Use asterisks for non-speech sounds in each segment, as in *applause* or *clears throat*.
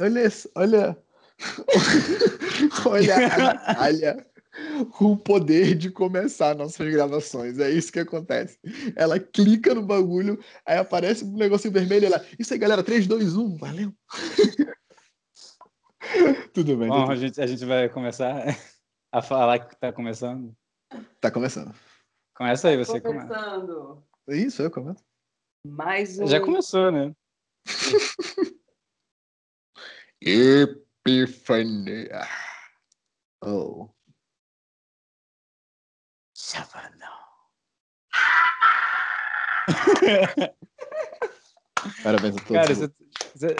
olha, olha, *laughs* olha a Natália com o poder de começar nossas gravações. É isso que acontece. Ela clica no bagulho, aí aparece um negocinho vermelho e ela. Isso aí, galera, 3, 2, 1, valeu. *laughs* tudo bem. Bom, tudo a gente, a gente vai começar a falar que tá começando. Tá começando. Começa aí, você começa. Começando. Isso, eu começo. Mais um. Já começou, né? *laughs* Epifania. Oh. Chapadão. *laughs* Parabéns a todos. Cara,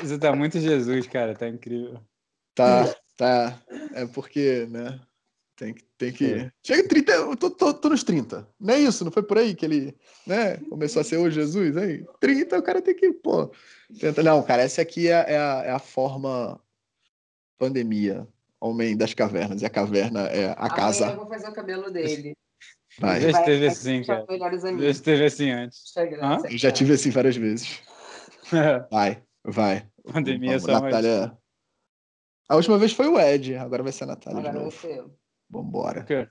você tá muito Jesus, cara. Tá incrível. Tá, tá. É porque, né? Tem que. Tem que... É. Chega 30, eu tô, tô, tô nos 30. Não é isso? Não foi por aí que ele né, começou a ser o Jesus? Aí, 30, o cara tem que, pô. Tenta... Não, cara, essa aqui é, é, a, é a forma pandemia, homem das cavernas. E a caverna é a Amanhã casa. eu vou fazer o cabelo dele. Vai. Já Vai- esteve vai assim, ser cara. Já esteve assim antes. Hã? Eu já tive assim várias vezes. *laughs* Vai, vai. Pandemia Vamos, só mais. Natália. A última vez foi o Ed, agora vai ser a Natália de Agora novo. você. Vambora. O quê?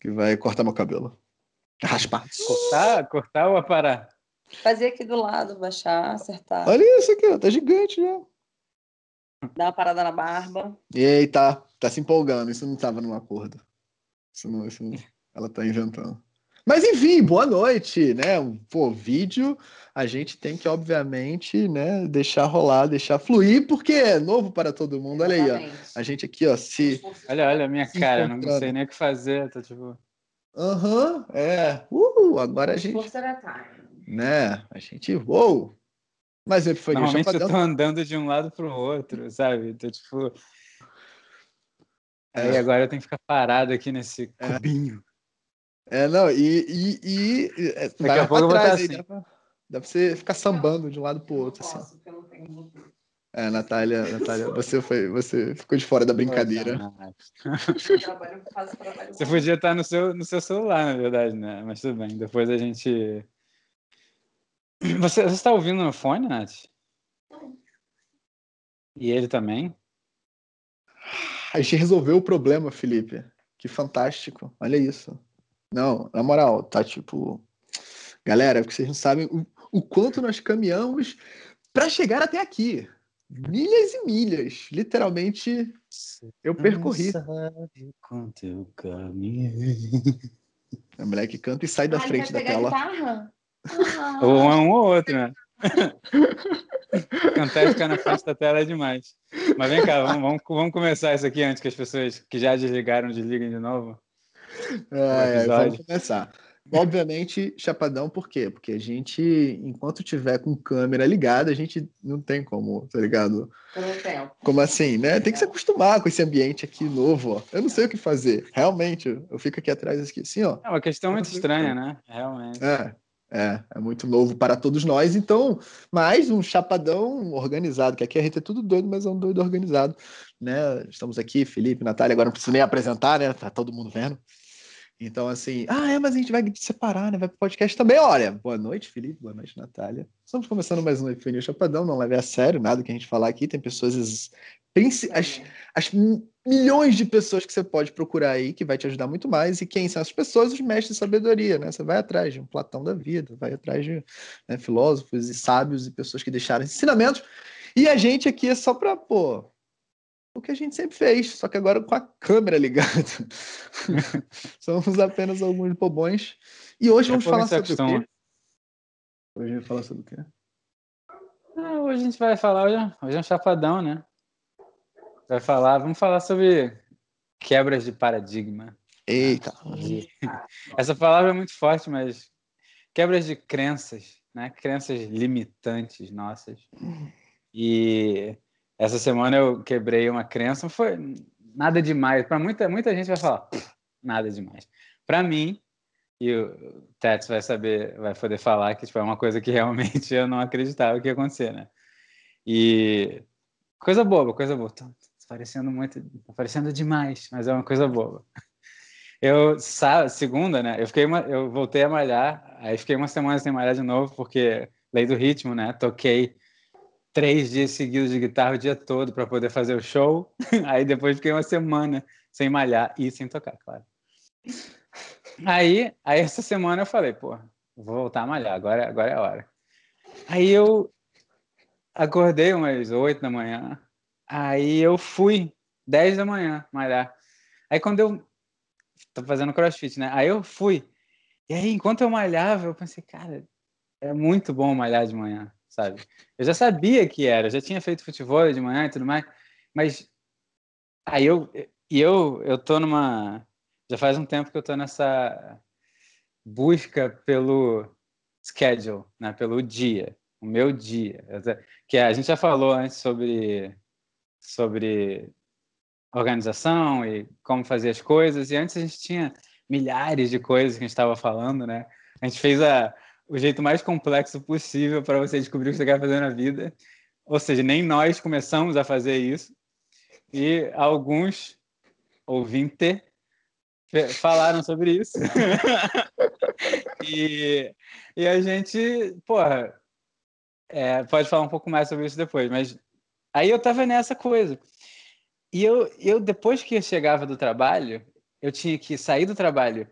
Que vai cortar meu cabelo. Raspar. Cortar, cortar ou aparar? Fazer aqui do lado, baixar, acertar. Olha isso aqui, ó. Tá gigante já. Dar uma parada na barba. Eita, tá se empolgando. Isso não tava num acordo. Isso não, isso não- Ela tá inventando. Mas enfim, boa noite, né? Pô, vídeo a gente tem que, obviamente, né, deixar rolar, deixar fluir, porque é novo para todo mundo. Olha aí, ó. Exatamente. A gente aqui, ó, se. Olha, olha a minha cara, não sei nem o que fazer. Tô tipo. Aham, é. Uh, agora a gente. Força da time. Né? A gente. Uou! Mas eu foi Normalmente eu tô andando de um lado pro outro, sabe? Tô tipo. É. Aí agora eu tenho que ficar parado aqui nesse cubinho. É, não, e. e, e é, Daqui a pouco eu vou pra trás estar aí, assim. dá pra, dá pra você ficar sambando de um lado pro outro, assim. posso, eu não tenho. É, Natália, Natália, você foi, você ficou de fora da brincadeira. Eu Você podia estar no seu, no seu celular, na verdade, né? Mas tudo bem. Depois a gente. *clears throat* Você, você está ouvindo no fone, Nath? E ele também? A gente resolveu o problema, Felipe. Que fantástico. Olha isso. Não, na moral, tá tipo. Galera, porque vocês não sabem o, o quanto nós caminhamos para chegar até aqui. Milhas e milhas. Literalmente, eu percorri. Sabe quanto eu caminhei. A mulher que canta e sai da ele frente da tela. guitarra? Ou um, um ou outro, né? Cantar e ficar na frente da tela é demais. Mas vem cá, vamos, vamos, vamos começar isso aqui antes que as pessoas que já desligaram desliguem de novo. É, vamos começar. Obviamente, chapadão, por quê? Porque a gente, enquanto tiver com câmera ligada, a gente não tem como, tá ligado? tempo. Como assim, né? Tem que se acostumar com esse ambiente aqui novo, ó. Eu não sei o que fazer. Realmente, eu eu fico aqui atrás aqui assim, ó. É uma questão muito estranha, né? Realmente. É, é, é muito novo para todos nós. Então, mais um chapadão organizado, que aqui a gente é tudo doido, mas é um doido organizado, né? Estamos aqui, Felipe, Natália, agora não preciso nem apresentar, né? Tá todo mundo vendo. Então, assim, ah, é, mas a gente vai separar, né? Vai pro podcast também. Olha, boa noite, Felipe, boa noite, Natália. Estamos começando mais um Epifania Chapadão, não leve a sério nada que a gente falar aqui. Tem pessoas, as, as, as mi- milhões de pessoas que você pode procurar aí, que vai te ajudar muito mais. E quem são essas pessoas? Os mestres de sabedoria, né? Você vai atrás de um Platão da vida, vai atrás de né, filósofos e sábios e pessoas que deixaram ensinamentos. E a gente aqui é só para, pô, o que a gente sempre fez, só que agora com a câmera ligada. *laughs* Somos apenas alguns bobões. E hoje vamos falar sobre o acostuma. quê? Hoje vamos falar sobre o quê? Ah, hoje a gente vai falar, hoje, é- hoje é um chapadão, né? Vai falar, vamos falar sobre quebras de paradigma. Eita. *laughs* Essa palavra é muito forte, mas quebras de crenças, né? Crenças limitantes nossas. E essa semana eu quebrei uma crença, não foi nada demais. Para muita muita gente vai falar, "Pff, nada demais. Para mim, e o Tets vai saber, vai poder falar que tipo, é uma coisa que realmente *laughs* eu não acreditava que ia acontecer, né? E coisa boba, coisa boba. Tá parecendo muito, tá parecendo demais, mas é uma coisa boba. Eu, segunda, né? Eu fiquei uma, eu voltei a malhar, aí fiquei uma semana sem malhar de novo, porque lei do ritmo, né? Toquei três dias seguidos de guitarra o dia todo para poder fazer o show. *laughs* Aí depois fiquei uma semana sem malhar e sem tocar, claro. Aí, aí essa semana eu falei, pô, vou voltar a malhar, agora, agora é a hora. Aí eu acordei umas oito da manhã, aí eu fui dez da manhã malhar. Aí quando eu tô fazendo crossfit, né? Aí eu fui. E aí, enquanto eu malhava, eu pensei, cara, é muito bom malhar de manhã, sabe? Eu já sabia que era, já tinha feito futebol de manhã e tudo mais, mas aí eu e eu eu tô numa já faz um tempo que eu tô nessa busca pelo schedule, né, pelo dia, o meu dia, que a gente já falou antes sobre sobre organização e como fazer as coisas, e antes a gente tinha milhares de coisas que a gente estava falando, né? A gente fez a, o jeito mais complexo possível para você descobrir o que você quer fazer na vida. Ou seja, nem nós começamos a fazer isso. E alguns ouvintes falaram sobre isso. *laughs* e, e a gente, porra, é, pode falar um pouco mais sobre isso depois, mas aí eu tava nessa coisa. E eu, eu depois que eu chegava do trabalho, eu tinha que sair do trabalho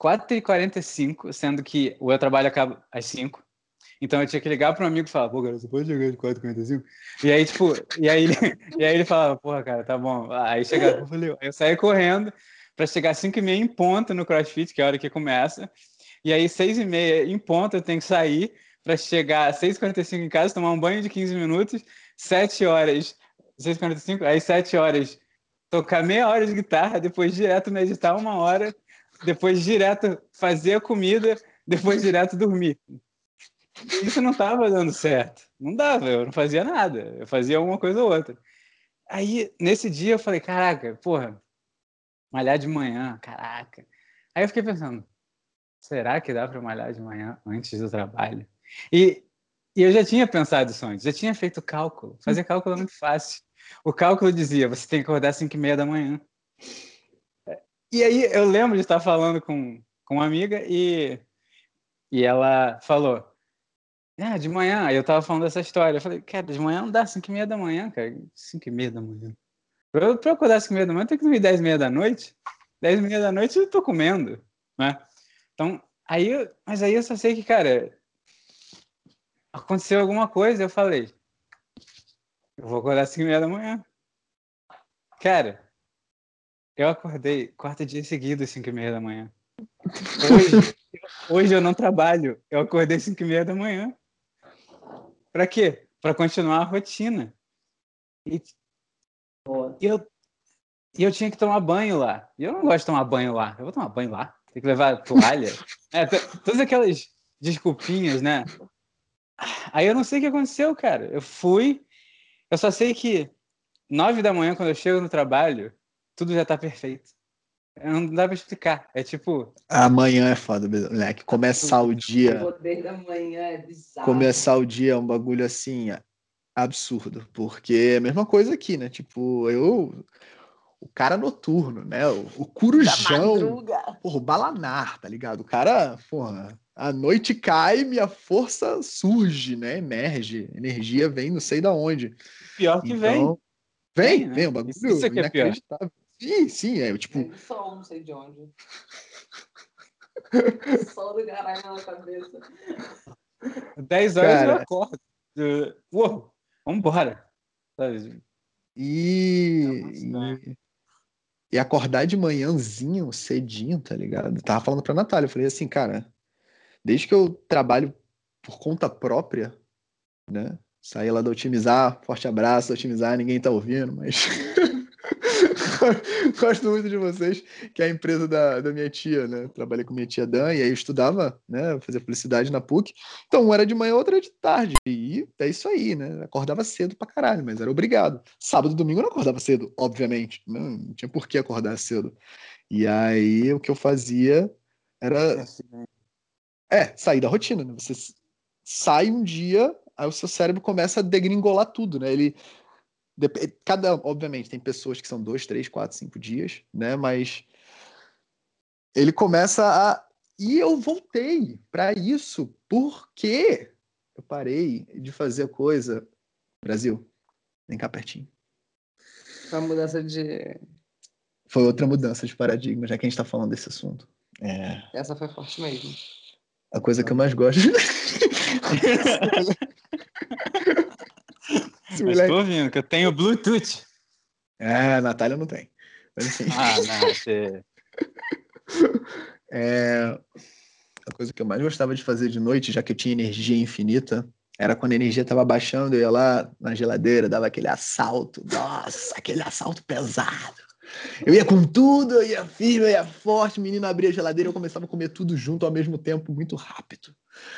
4h45, sendo que o meu trabalho acaba às 5. Então eu tinha que ligar para um amigo e falar, pô, cara, você pode chegar de 4h45? E aí, tipo, e aí, ele, *laughs* e aí ele falava, porra, cara, tá bom. Aí chegava, eu falei, eu saí correndo para chegar às 5h30 em ponto no CrossFit, que é a hora que começa. E aí, 6h30 em ponto, eu tenho que sair para chegar às 6h45 em casa, tomar um banho de 15 minutos, 7 horas, 6h45, aí 7 horas tocar meia hora de guitarra, depois direto meditar uma hora, depois direto fazer a comida, depois direto dormir. Isso não estava dando certo. Não dava, eu não fazia nada. Eu fazia uma coisa ou outra. Aí, nesse dia, eu falei, caraca, porra, malhar de manhã, caraca. Aí eu fiquei pensando, será que dá para malhar de manhã antes do trabalho? E, e eu já tinha pensado isso antes, já tinha feito cálculo. Fazer cálculo é muito fácil. O cálculo dizia, você tem que acordar às 5 e meia da manhã. E aí eu lembro de estar falando com, com uma amiga e, e ela falou, ah, de manhã, aí eu tava falando dessa história. Eu falei, cara, de manhã não dá 5 e meia da manhã, cara. 5 e meia da manhã. Pra eu, às 5 e meia da manhã, tenho que dormir 10 e meia da noite. 10 e meia da noite eu tô comendo, né? Então, aí, mas aí eu só sei que, cara, aconteceu alguma coisa, eu falei, eu vou acordar às 5 e meia da manhã. Cara, eu acordei quarto dia seguido às 5 e meia da manhã. Hoje, hoje eu não trabalho. Eu acordei às 5 e meia da manhã. Pra quê? Pra continuar a rotina. E, e eu, e eu tinha que tomar banho lá. E eu não gosto de tomar banho lá. Eu vou tomar banho lá. Tem que levar toalha. *laughs* É, todas aquelas desculpinhas, né? Aí eu não sei o que aconteceu, cara. Eu fui, eu só sei que nove da manhã, quando eu chego no trabalho, tudo já tá perfeito. Não dá pra explicar. É tipo. Amanhã é foda, moleque. Começar o dia. O poder da manhã é bizarro. Começar o dia é um bagulho assim absurdo. Porque é a mesma coisa aqui, né? Tipo, eu. O cara noturno, né? O, o curujão. Porra, o balanar, tá ligado? O cara, porra, a noite cai, minha força surge, né? Emerge, energia vem, não sei da onde. Pior que Então, vem. Vem, Vem, né? vem, o bagulho Isso- isso é que é pior. Sim, sim, é tipo, Tem sol, não sei de onde. *laughs* sol do caralho na cabeça. 10 horas eu Cara. acordo. Eu- Uou, vambora. Sabe? e, e, e acordar de manhãzinho, cedinho, tá ligado? Eu tava falando pra Natália, eu falei assim, cara, desde que eu trabalho por conta própria, né? Saí lá da Otimizar, forte abraço Otimizar, ninguém tá ouvindo, mas *laughs* *laughs* gosto muito de vocês, que é a empresa da, da minha tia, né? Trabalhei com minha tia Dan, e aí eu estudava, né? Fazia publicidade na PUC. Então, um era de manhã, outro era de tarde. E é isso aí, né? Acordava cedo pra caralho, mas era obrigado. Sábado e domingo eu não acordava cedo, obviamente. Não, não tinha por que acordar cedo. E aí o que eu fazia era é, sair da rotina, né? Você sai um dia, aí o seu cérebro começa a degringolar tudo, né? Ele. Dep- Cada, obviamente, tem pessoas que são dois, três, quatro, cinco dias, né? Mas ele começa a. E eu voltei para isso porque eu parei de fazer a coisa Brasil, vem cá pertinho. Foi uma mudança de. Foi outra mudança de paradigma, já que a gente tá falando desse assunto. É Essa foi forte mesmo. a coisa que eu mais gosto. *laughs* Tô ouvindo, que eu tenho Bluetooth. É, a Natália não tem. Mas enfim. Ah, não, você... *laughs* É, a coisa que eu mais gostava de fazer de noite, já que eu tinha energia infinita, era quando a energia estava baixando, eu ia lá na geladeira, dava aquele assalto. Nossa, aquele assalto pesado. Eu ia com tudo, eu ia firme, eu ia forte, o menino abria a geladeira, eu começava a comer tudo junto ao mesmo tempo, muito rápido.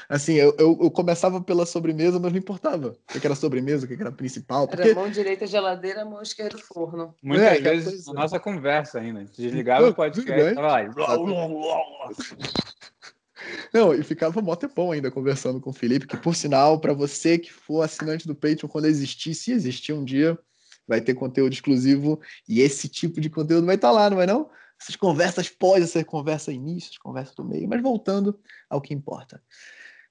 Assim, eu, eu, eu começava pela sobremesa, mas não importava o que era sobremesa, o que que era principal, Era porque mão direita geladeira, mão esquerda forno. Muitas É, aquela vezes coisa. a nossa conversa ainda. Desligava o podcast, bem. tava lá. Não, e ficava mó tempão ainda conversando com o Felipe, que por sinal, para você que for assinante do Patreon, quando existir, se existir um dia, vai ter conteúdo exclusivo e esse tipo de conteúdo vai estar lá, não vai não? Essas conversas pós, essa conversa início, essa conversa do meio, mas voltando ao que importa.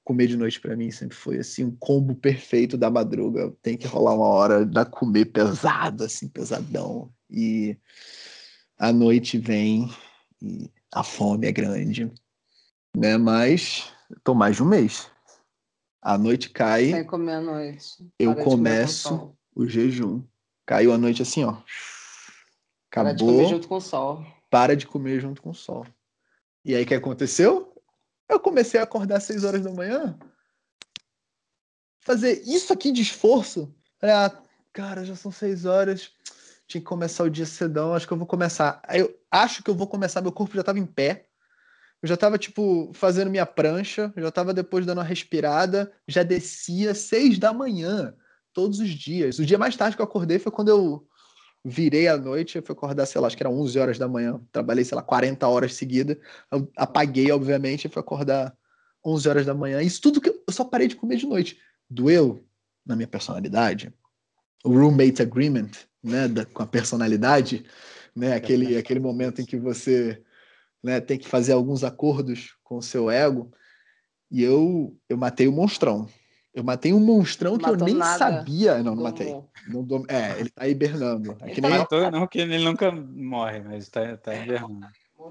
Comer de noite para mim sempre foi assim um combo perfeito da madruga. Tem que rolar uma hora da comer pesado, assim, pesadão. E a noite vem e a fome é grande né? Mas tô mais de um mês. A noite cai, Sem comer à noite. Eu começo- o jejum. Caiu a noite assim, ó. Para de comer Acabou, junto com o sol. para de comer junto com o sol. E aí o que aconteceu? Eu comecei a acordar às 6 horas da manhã. Fazer isso aqui de esforço. Falei, ah, cara, já são 6 horas. Tinha que começar o dia cedão, acho que eu vou começar. Eu acho que eu vou começar, meu corpo já tava em pé. Eu já tava, tipo, fazendo minha prancha, já tava depois dando uma respirada, já descia seis da manhã, todos os dias. O dia mais tarde que eu acordei foi quando eu virei à noite, eu fui acordar, sei lá, acho que era 11 horas da manhã. Trabalhei, sei lá, 40 horas seguidas. Eu apaguei, obviamente, e fui acordar 11 horas da manhã. Isso tudo que eu eu só parei de comer de noite. Doeu na minha personalidade. O roommate agreement, né, da- com a personalidade, né, aquele, aquele momento em que você né, tem que fazer alguns acordos com o seu ego. E eu, eu matei o monstrão. Eu matei um monstrão que eu nem nada. sabia. Não, não matei. Não dom- É, ele tá hibernando. É que tá nem, Matou, não, que ele nunca morre, mas tá, tá hibernando.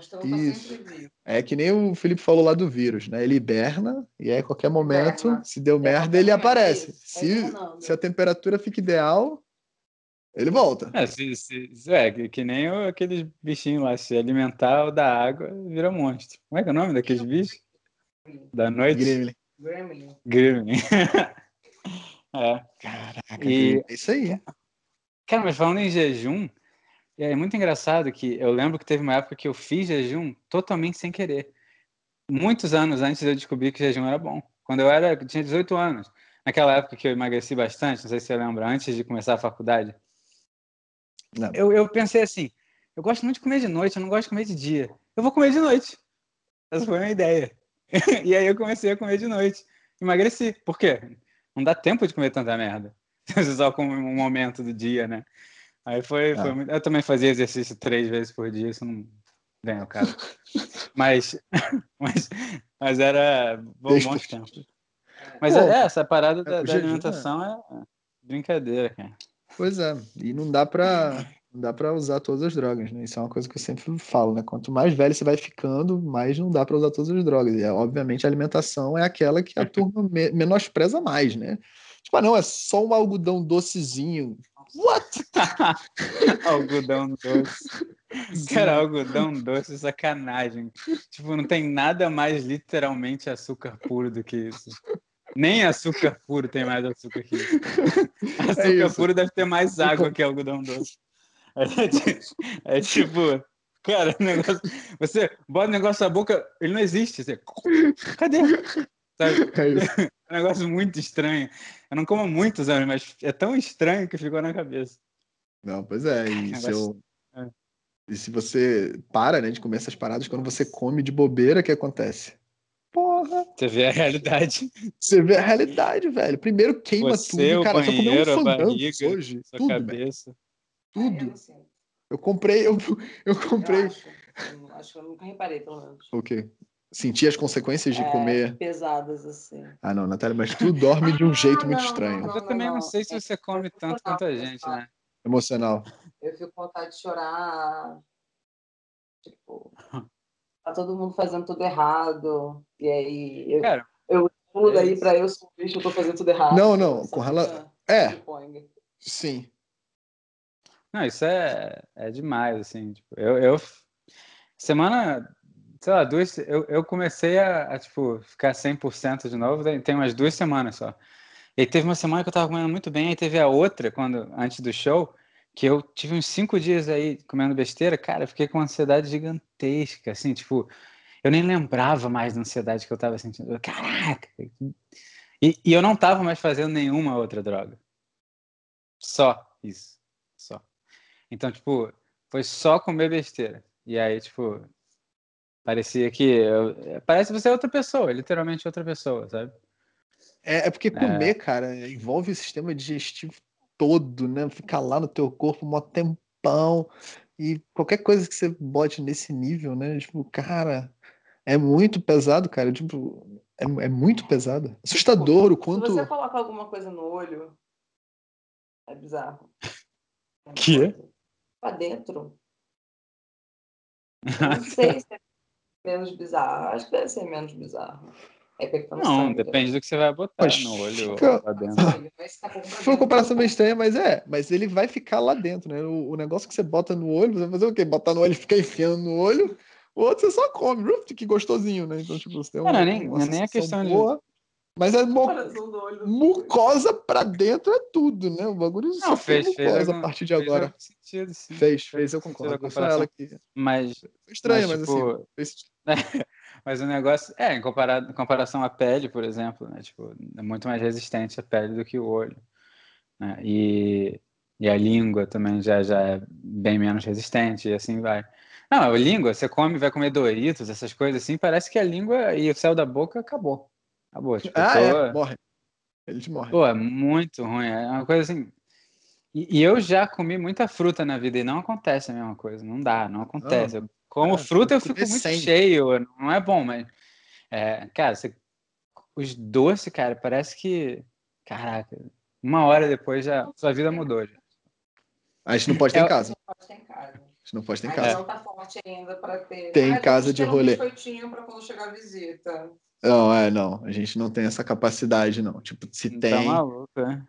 Tá Isso. sempre vivo. é que nem o Felipe falou lá do vírus, né? Ele hiberna e aí a qualquer momento, Hiberna. se deu merda, ele aparece. Tá Se, se a temperatura fica ideal, ele volta. É, se, se, se- é que, que nem o- aqueles bichinhos lá, se alimentar ou da água, vira monstro. Como é que é o nome daqueles bichos? Da noite? Gremlin. Gremlin. Gremlin. *laughs* é. Caraca, E- é isso aí. Cara, mas falando em jejum, é muito engraçado que eu lembro que teve uma época que eu fiz jejum totalmente sem querer. Muitos anos antes de eu descobrir que jejum era bom. Quando eu era, tinha 18 anos. Naquela época que eu emagreci bastante, não sei se você lembra, antes de começar a faculdade. Não. Eu, eu pensei assim, eu gosto muito de comer de noite, eu não gosto de comer de dia. Eu vou comer de noite. Essa foi a minha ideia. *laughs* e aí eu comecei a comer de noite. Emagreci. Por quê? Não dá tempo de comer tanta merda. *laughs* Só come um momento do dia, né? Aí foi, foi Ah. muito... Eu também fazia exercício três vezes por dia, isso não vem ao caso. *laughs* mas, mas, mas era bom, bons tempos. Mas Pô, é, essa parada da, o da jejum, alimentação é brincadeira, cara. Pois é, e não dá pra não dá para usar todas as drogas, né? Isso é uma coisa que eu sempre falo, né? Quanto mais velho você vai ficando, mais não dá pra usar todas as drogas. E obviamente a alimentação é aquela que a *laughs* turma me- menospreza mais, né? Tipo, ah, não, é só um algodão docezinho. What? *laughs* algodão doce. Cara, algodão doce, sacanagem. Tipo, não tem nada mais literalmente açúcar puro do que isso. Nem açúcar puro tem mais açúcar que isso. *laughs* Açúcar É isso. puro deve ter mais água que algodão doce. É, ti- é tipo, cara, o negócio, você bota o negócio na boca, ele não existe. Você, cadê? É. *laughs* É um negócio muito estranho. Eu não como há muitos anos, mas é tão estranho que ficou na cabeça. Não, pois é, e se, eu- é. e se você para, né, de comer essas paradas, quando você come de bobeira, o que acontece? Porra, Você vê a realidade. você vê a realidade, velho. Primeiro queima Você, tudo, o cara. Eu só comi um banheiro, a fandango hoje. Sua Tudo, velho. Tudo. Assim, Eu comprei, eu, eu eu comprei. acho. Eu acho que eu nunca reparei, pelo menos. O quê? sentir as consequências de É, comer. Pesadas, assim. Ah, não, Natália, mas tu dorme de um *laughs* Ah, jeito muito não, estranho. não, Eu também não, não. sei se É- você come é tanto quanto a gente, né? Emocional. Eu fico com vontade de chorar. Tipo, tá todo mundo fazendo tudo errado. E aí eu, Cara, eu pulo é daí isso. pra eu sou bicho, eu tô fazendo tudo errado. Não, não, com rela- coisa É, poing. sim. Não, isso é, é demais, assim. Tipo, eu, eu. Semana. Sei lá, duas. Eu, eu comecei a, a, tipo, ficar 100% de novo, tem, umas duas semanas só. E teve uma semana que eu tava comendo muito bem, aí teve a outra, quando, antes do show, que eu tive uns cinco dias aí comendo besteira. Cara, eu fiquei com uma ansiedade gigantesca, assim, tipo. Eu nem lembrava mais da ansiedade que eu tava sentindo. Caraca! E, e eu não tava mais fazendo nenhuma outra droga. Só isso. Só. Então, tipo, foi só comer besteira. E aí, tipo, parecia que. eu- parece você é outra pessoa, literalmente outra pessoa, sabe? É, é porque comer, cara, envolve o sistema digestivo todo, né? Ficar lá no teu corpo um tempão. E qualquer coisa que você bote nesse nível, né? Tipo, cara, é muito pesado, cara. Tipo, é, é muito pesado. Assustador o Se quanto. você coloca alguma coisa no olho, é bizarro. *laughs* É Que? coisa. Pra dentro. *laughs* Eu não sei se é menos bizarro. Acho que deve ser menos bizarro. É Não, sangue, depende do que você vai botar Mas no olho fica- lá dentro. Foi uma comparação meio estranha, mas é. Mas ele vai ficar lá dentro, né? O, o negócio que você bota no olho, você vai fazer o quê? Botar no olho e ficar enfiando no olho. O outro você só come. Uf, que gostosinho, né? Então, tipo, você tem Não, uma, não é nem- uma é nem a questão de- boa, Mas é mo- mucosa pra dentro é tudo, né? O bagulho Não, fez, fez. mucosa algum- a partir de fez agora. algum sentido, sim. Fez, fez, eu Fez concordo. só ela que. Mas, Foi estranho, mas, Mas, tipo, assim. Fez... *laughs* mas o negócio. É, em, comparado, em comparação à pele, por exemplo, né? Tipo, é muito mais resistente a pele do que o olho. Né? E, e a língua também já, já é bem menos resistente, e assim vai. Não, a língua, você come, vai comer Doritos, essas coisas assim, parece que a língua e o céu da boca acabou. Acabou. Tipo, Ah, tô- é, morre. Eles morrem. Pô, é muito ruim. É uma coisa assim. E, e eu já comi muita fruta na vida e não acontece a mesma coisa. Não dá, não acontece. Eu como Ah, fruta, eu fico muito cheio. Não é bom, mas. é, cara, você- os doces, cara, parece que. Caraca, uma hora depois já. Sua vida mudou. Já. A gente não pode ter É- em casa. Não pode ter em casa. A gente não pode ter em casa. não tá forte ainda pra ter. Tem em Ah, casa de rolê. Um biscoitinho pra quando chegar a visita. Não, é, não. A gente não tem essa capacidade, não. Tipo, se Tá tem. maluco, é?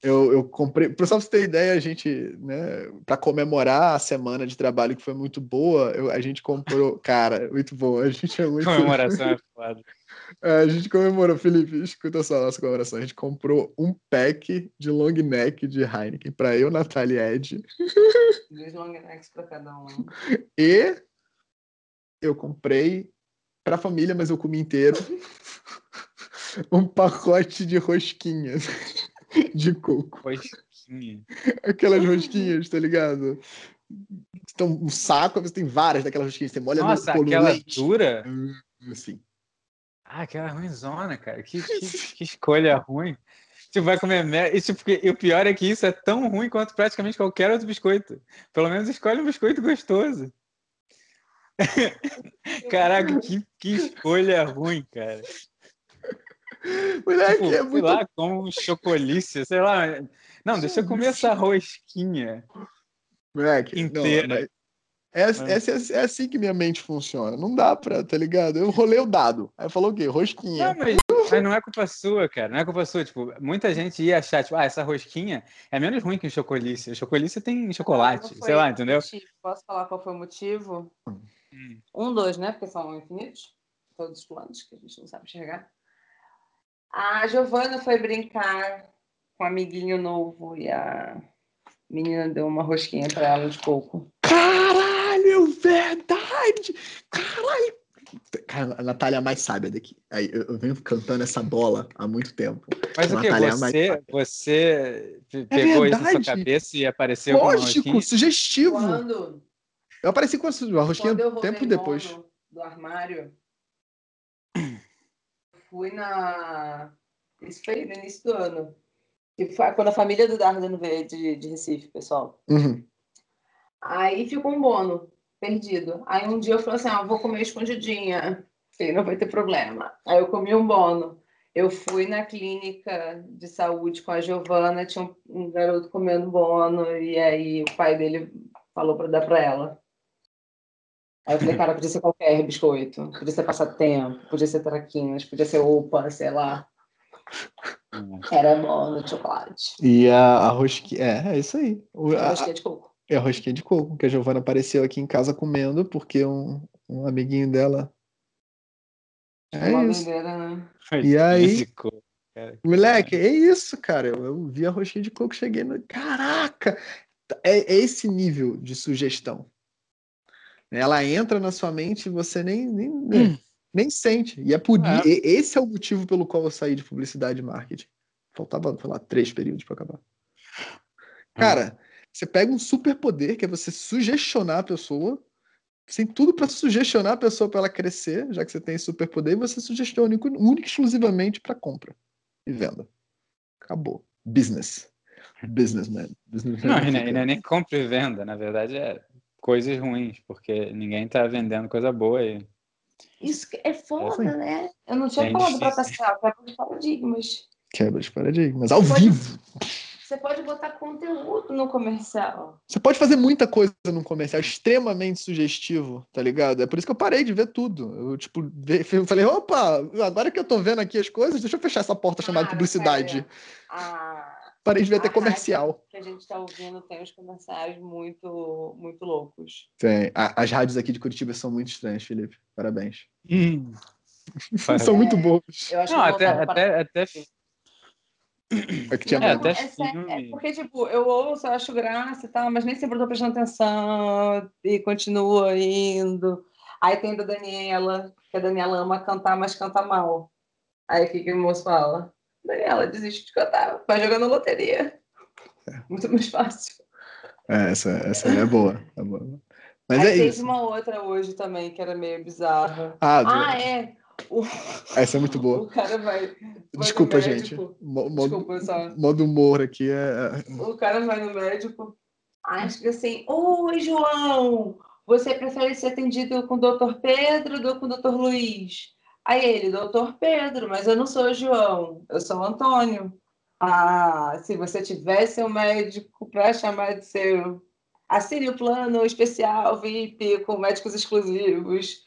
Eu, eu comprei. Pra só pra você ter ideia, a gente, né, pra comemorar a semana de trabalho que foi muito boa, eu- a gente comprou. *laughs* Cara, muito boa. A gente é muito. Comemoração é *laughs* foda. É, a gente comemorou, Felipe, escuta só a nossa comemoração. A gente comprou um pack de long neck de Heineken pra eu, Natália e Ed. Dois long necks pra cada um. *laughs* E eu comprei pra família, mas eu comi inteiro. *laughs* um pacote de rosquinhas *laughs* de coco. Rosquinha. Aquelas rosquinhas, tá ligado? Então, um saco, você tem várias daquelas rosquinhas. Você molha Nossa, no, aquela leite. dura. Assim. Ah, aquela ruimzona, cara. Que, que, que escolha ruim. Tipo, vai comer merda. E, tipo, e o pior é que isso é tão ruim quanto praticamente qualquer outro biscoito. Pelo menos escolhe um biscoito gostoso. *laughs* Caraca, que, que escolha ruim, cara. Moleque, Tipo, é sei muito. lá, como um chocolice, sei lá. Não, deixa eu comer essa rosquinha. Moleque, inteira. Não, mas é, é, é, é assim que minha mente funciona. Não dá pra, tá ligado? Eu rolei o dado. Aí falou o quê? Rosquinha. Não, mas, mas não é culpa sua, cara. Não é culpa sua. Tipo, muita gente ia achar, tipo, ah, essa rosquinha é menos ruim que o chocolice. O chocolice tem chocolate, sei lá, entendeu? motivo? Posso falar qual foi o motivo? Hum. Um, dois, né? Porque são infinitos. Todos os planos que a gente não sabe enxergar. A Giovana foi brincar com um amiguinho novo e a menina deu uma rosquinha pra ela de coco. Caralho, verdade! Caralho! Cara, a Natália é a mais sábia daqui. Aí, eu, eu venho cantando essa bola há muito tempo. Mas o que? É mais Você, sábia. você pe- pegou isso na sua cabeça e apareceu com Lógico, rosquinha? sugestivo. Quando, Eu apareci com a rosquinha tempo depois. do armário, fui na. Isso foi no início do ano. Que foi quando a família do Dardan veio de, de Recife, pessoal. Uhum. Aí ficou um bono perdido. Aí um dia eu falei assim: ah, vou comer escondidinha. Sim, não vai ter problema. Aí eu comi um bono. Eu fui na clínica de saúde com a Giovana, tinha um, um garoto comendo bono, e aí o pai dele falou para dar para ela. Aí eu falei, cara, podia ser qualquer biscoito, podia ser passatempo, podia ser traquinas, podia ser opa, sei lá. Era bono de chocolate. E a, a rosquinha. É, é isso aí. O, a, rosquinha de coco. É a rosquinha de coco, que a Giovana apareceu aqui em casa comendo, porque um, um amiguinho dela. É Uma isso. né? E aí. Moleque, é isso, cara. Eu, eu vi a rosquinha de coco, cheguei no. Caraca! É, é esse nível de sugestão. Ela entra na sua mente e você nem, nem, hum. nem sente. E é por é. esse é o motivo pelo qual eu saí de publicidade e marketing. Faltava, sei lá, três períodos para acabar. Cara, hum. você pega um superpoder que é você sugestionar a pessoa. Você tem tudo para sugestionar a pessoa para ela crescer, já que você tem esse superpoder, e você sugestiona único, único exclusivamente para compra e venda. Acabou. Business. *laughs* Businessman. Businessman. Não, e não, e não é nem compra e venda, na verdade é coisas ruins, porque ninguém está vendendo coisa boa aí. Isso é foda, é né? Eu não tinha é falado para passar, quebra de paradigmas. Quebra de paradigmas, ao pode, vivo. Você pode botar conteúdo no comercial. Você pode fazer muita coisa num comercial, extremamente sugestivo, tá ligado? É por isso que eu parei de ver tudo. Eu, tipo, eu falei, opa, agora que eu tô vendo aqui as coisas, deixa eu fechar essa porta chamada ah, publicidade. Ah, Parei de ver até comercial. Que a gente está ouvindo tem uns comerciais muito, muito loucos. Tem. as rádios aqui de Curitiba são muito estranhas, Felipe. Parabéns. Hum. *laughs* são muito boas. Eu acho Não, até, até, até... É que tinha é, até é, é, porque, tipo, eu ouço, eu acho graça e tal, mas nem sempre estou prestando atenção e continua indo. Aí tem da Daniela, que a Daniela ama cantar, mas canta mal. Aí o que, que o moço fala? Daniela, desiste de cantar, vai jogando loteria. É. Muito mais fácil. É, essa, essa é boa. É boa. Mas Aí é teve isso. uma outra hoje também que era meio bizarra. Ah, ah é. O... Essa é muito boa. *laughs* O cara vai. vai Desculpa, gente. Modo, Desculpa, só. Modo humor aqui é, é. O cara vai no médico. Acho que assim, oi, João, você prefere ser atendido com o doutor Pedro ou com o doutor Luiz? Aí ele, doutor Pedro, mas eu não sou o João, eu sou o Antônio. Ah, se você tivesse um médico para chamar de seu, assine o plano especial VIP com médicos exclusivos.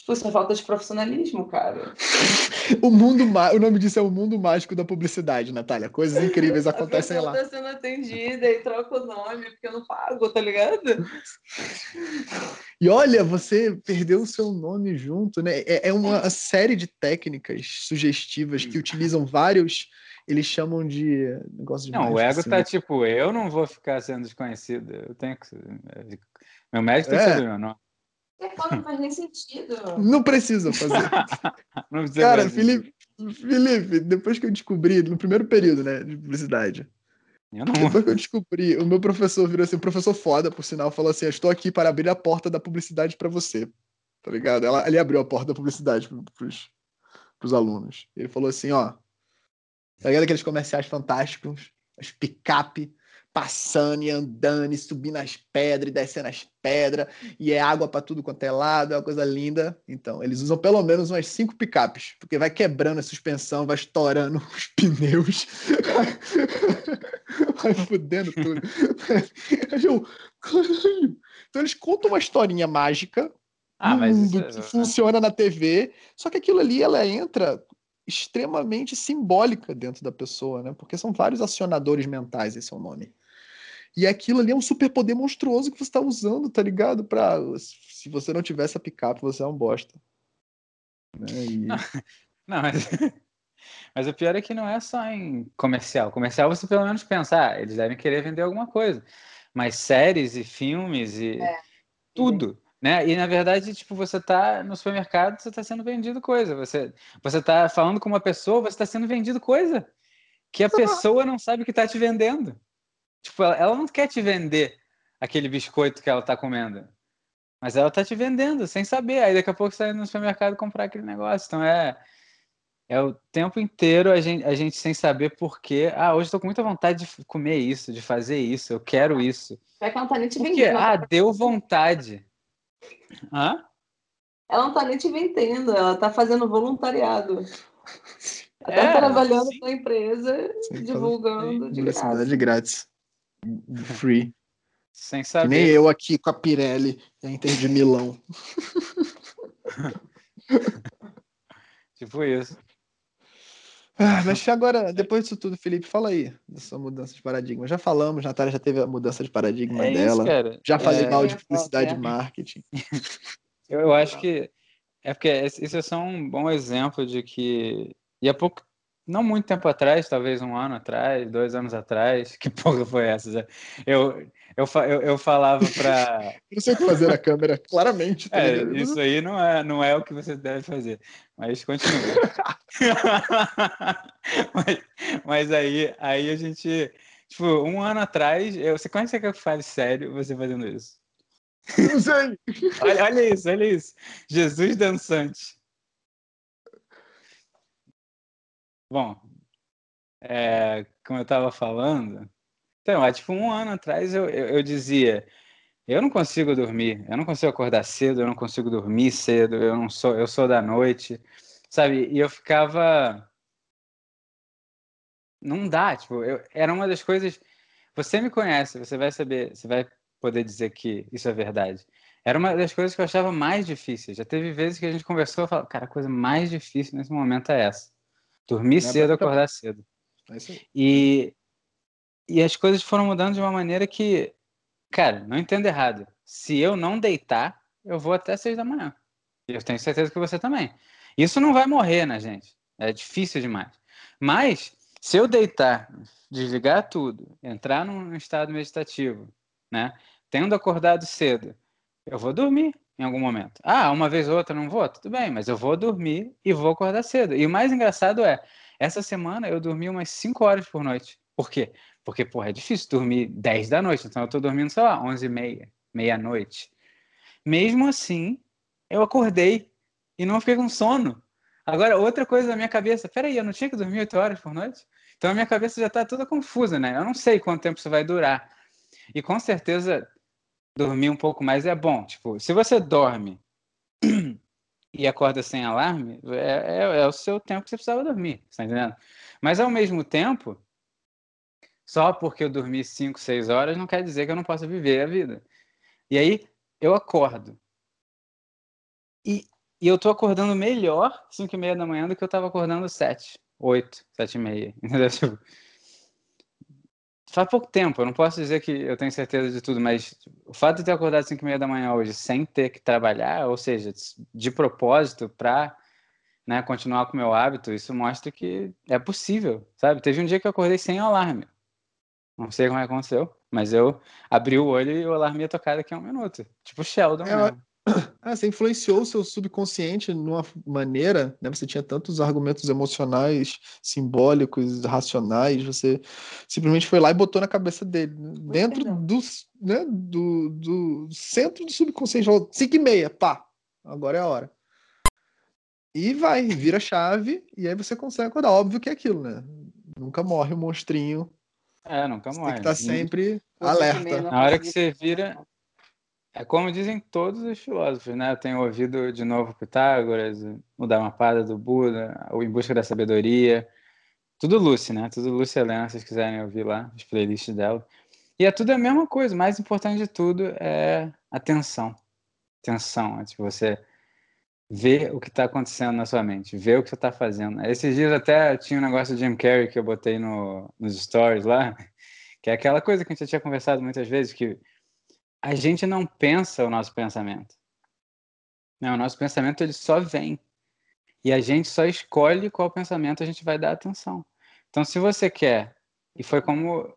Tipo, isso é falta de profissionalismo, cara. *laughs* o mundo o nome disso é o mundo mágico da publicidade, Natália. Coisas incríveis *laughs* acontecem lá. Eu tá sendo atendida e troca o nome porque eu não pago, tá ligado? E olha, você perdeu o seu nome junto, né? É, é uma série de técnicas sugestivas que utilizam vários eles chamam de negócio de Não, o ego assim. tá tipo, eu não vou ficar sendo desconhecido. Eu tenho que. Meu médico tem que é. saber meu nome. Não faz nem sentido. Não precisa fazer. *laughs* não precisa Cara, fazer. Felipe, Felipe, depois que eu descobri, no primeiro período, né, de publicidade, eu não... Depois que eu descobri, o meu professor virou assim, um professor foda, por sinal, falou assim: estou aqui para abrir a porta da publicidade para você. Tá ligado? Ela, ele abriu a porta da publicidade pros, pros alunos. Ele falou assim: ó, tá ligado aqueles comerciais fantásticos, as picape, passando e andando e subindo as pedras e descendo as pedras e é água para tudo quanto é lado, é uma coisa linda. Então, eles usam pelo menos umas cinco picapes, porque vai quebrando a suspensão, vai estourando *laughs* os pneus, *laughs* vai fudendo tudo. *laughs* então, eles contam uma historinha mágica. Ah, mundo que funciona na TV, só que aquilo ali ela entra extremamente simbólica dentro da pessoa, né? Porque são vários acionadores mentais, esse é o nome. E aquilo ali é um superpoder monstruoso que você está usando, tá ligado? Pra, se você não tivesse a picape, você é um bosta. Né? E... Não, *laughs* não, mas, *laughs* mas o pior é que não é só em comercial. Comercial você pelo menos pensa, ah, eles devem querer vender alguma coisa. Mas séries e filmes e é. tudo. Né? E na verdade, tipo, você está no supermercado, você está sendo vendido coisa. Você você está falando com uma pessoa, você está sendo vendido coisa que a pessoa não sabe que está te vendendo. Tipo, ela, ela não quer te vender aquele biscoito que ela tá comendo. Mas ela tá te vendendo sem saber. Aí daqui a pouco você vai no supermercado comprar aquele negócio. Então é. É o tempo inteiro a gente, a gente sem saber por quê. Ah, hoje estou com muita vontade de comer isso, de fazer isso, eu quero isso. Vai contar nem te vendendo. Ah, deu vontade. Hã? ela não tá nem te vendendo, ela tá fazendo voluntariado. Ela É, tá trabalhando sim. na empresa, Sim, divulgando de graça. Publicidade grátis. Free. Sem Que saber. nem eu aqui com a Pirelli, a Inter de Milão. *laughs* Tipo isso. Ah, mas agora, depois disso tudo, Felipe, fala aí da sua mudança de paradigma. Já falamos, Natália já teve a mudança de paradigma É dela. isso, já falei É, mal de falar, publicidade é. e marketing. *laughs* Eu, eu acho que é porque esse- isso é só um bom exemplo de que e há pouco, não muito tempo atrás, talvez um ano atrás, dois anos atrás, *laughs* que porra foi essa? já? Eu eu, eu, eu falava para Eu não sei o que fazer na câmera, claramente. Tá é, isso aí não é não é o que você deve fazer, mas continua. *laughs* mas, mas aí aí a gente tipo um ano atrás, eu, você conhece que eu fale sério você fazendo isso? Não sei. *laughs* Olha, olha isso, olha isso. Jesus dançante. Bom, é, como eu estava falando, então, há tipo um ano atrás eu, eu, eu dizia, eu não consigo dormir, eu não consigo acordar cedo, eu não consigo dormir cedo, eu não sou, eu sou da noite, sabe? E eu ficava, não dá, tipo, eu, era uma das coisas. Você me conhece, você vai saber, você vai poder dizer que isso é verdade. Era uma das coisas que eu achava mais difíceis. Já teve vezes que a gente conversou e falou, cara, a coisa mais difícil nesse momento é essa. Dormir Não é cedo, pra- acordar cedo. É. E, e as coisas foram mudando de uma maneira que, cara, não entendo errado. Se eu não deitar, eu vou até seis da manhã. E eu tenho certeza que você também. Isso não vai morrer, né, gente? É difícil demais. Mas, se eu deitar, desligar tudo, entrar num estado meditativo, né? Tendo acordado cedo, eu vou dormir em algum momento. Ah, uma vez ou outra não vou? Tudo bem, mas eu vou dormir e vou acordar cedo. E o mais engraçado é, essa semana eu dormi umas 5 horas por noite. Por quê? Porque, porra, é difícil dormir 10 da noite, então eu tô dormindo, sei lá, 11 e meia, meia-noite. Mesmo assim, eu acordei e não fiquei com sono. Agora, outra coisa na minha cabeça, peraí, eu não tinha que dormir 8 horas por noite? Então a minha cabeça já tá toda confusa, né? Eu não sei quanto tempo isso vai durar. E com certeza, dormir um pouco mais é bom. Tipo, se você dorme *clears throat* e acorda sem alarme, é, é, é o seu tempo que você precisava dormir, tá entendendo? Mas ao mesmo tempo, só porque eu dormi 5, 6 horas não quer dizer que eu não possa viver a vida. E aí eu acordo. E, e eu tô acordando melhor 5 e meia da manhã do que eu tava acordando 7, 8, 7 e meia. *laughs* Entendeu? Faz pouco tempo, eu não posso dizer que eu tenho certeza de tudo, mas o fato de ter acordado 5 e meia da manhã hoje sem ter que trabalhar, ou seja, de propósito para né, continuar com o meu hábito, isso mostra que é possível, sabe? Teve um dia que eu acordei sem alarme. Não sei como é que aconteceu, mas eu abri o olho e o alarme ia tocar daqui a um minuto. Tipo Sheldon É, mesmo. *coughs* Ah, você influenciou o seu subconsciente numa maneira, né? Você tinha tantos argumentos emocionais, simbólicos, racionais, você simplesmente foi lá e botou na cabeça dele, né? dentro legal. do, né, do, do centro do subconsciente, falou 5 e meia, pá, agora é a hora. E vai, vira a chave, e aí você consegue acordar. Óbvio que é aquilo, né? Nunca morre o monstrinho, É, nunca você tem morre. que estar sempre Você alerta. Na hora que você vira, É como dizem todos os filósofos, né? Eu tenho ouvido de novo Pitágoras, o Dhammapada do Buda, o Em Busca da Sabedoria. Tudo Lucy, né? Tudo Lucy Helena, se vocês quiserem ouvir lá, as playlists dela. E é tudo a mesma coisa. O mais importante de tudo é atenção. Atenção. É tipo você ver o que está acontecendo na sua mente, ver o que você está fazendo. Esses dias até tinha um negócio de Jim Carrey que eu botei no, nos stories lá, *laughs* que é aquela coisa que a gente já tinha conversado muitas vezes, que a gente não pensa o nosso pensamento. Não, o nosso pensamento ele só vem. E a gente só escolhe qual pensamento a gente vai dar atenção. Então, se você quer, e foi como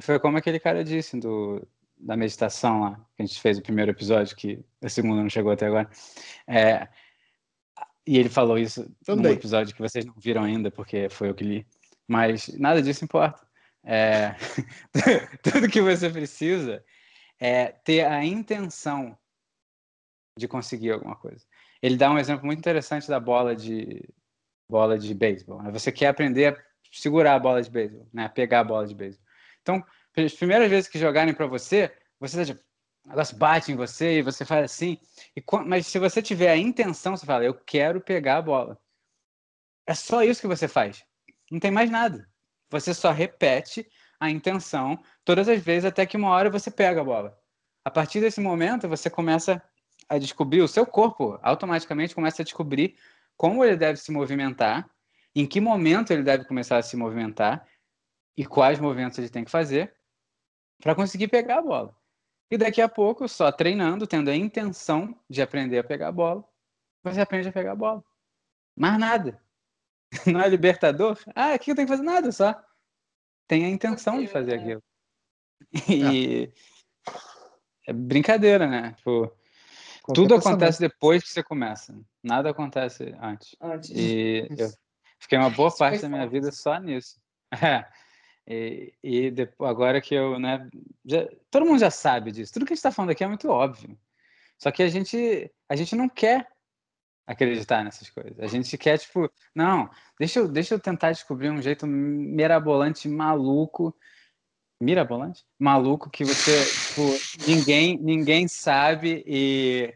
foi como aquele cara disse do, da meditação lá, que a gente fez o primeiro episódio, que a segunda não chegou até agora. É, e ele falou isso Também. num episódio que vocês não viram ainda, porque foi eu que li. Mas nada disso importa. É, *laughs* tudo que você precisa é ter a intenção de conseguir alguma coisa. Ele dá um exemplo muito interessante da bola de bola de beisebol. né? Você quer aprender a segurar a bola de beisebol, né? A pegar a bola de beisebol. Então, as primeiras vezes que jogarem para você, você tá tipo, o negócio bate em você e você faz assim. E, mas se você tiver a intenção, você fala, eu quero pegar a bola. É só isso que você faz. Não tem mais nada. Você só repete a intenção todas as vezes até que uma hora você pega a bola. A partir desse momento, você começa a descobrir, o seu corpo automaticamente começa a descobrir como ele deve se movimentar, em que momento ele deve começar a se movimentar e quais movimentos ele tem que fazer para conseguir pegar a bola. E daqui a pouco, só treinando, tendo a intenção de aprender a pegar a bola, você aprende a pegar a bola. Mais nada. *laughs* Não é libertador? Ah, o que eu tenho que fazer? Nada, só. Tem a intenção de fazer aquilo. E é brincadeira, né? Tipo, tudo acontece depois que você começa. Nada acontece antes. Antes. E *laughs* eu fiquei uma boa parte da minha vida só nisso. *laughs* É. E, e depois, agora que eu, né, já, todo mundo já sabe disso. Tudo que a gente está falando aqui é muito óbvio. Só que a gente, a gente não quer acreditar nessas coisas. A gente quer, tipo, não, deixa eu, deixa eu tentar descobrir um jeito mirabolante, maluco. Mirabolante? Maluco que você, tipo, ninguém, ninguém sabe e,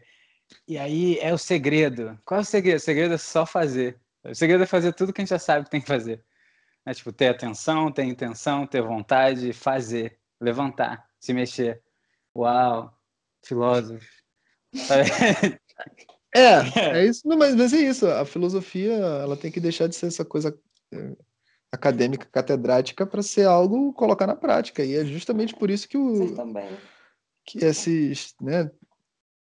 e aí é o segredo. Qual é o segredo? O segredo é só fazer. O segredo é fazer tudo que a gente já sabe que tem que fazer. É tipo, ter atenção, ter intenção, ter vontade, fazer, levantar, se mexer. Uau, filósofo. *laughs* É, *laughs* é isso. Não, mas, mas é isso. A filosofia ela tem que deixar de ser essa coisa é, acadêmica, catedrática, para ser algo colocar na prática. E é justamente por isso que o que esses né,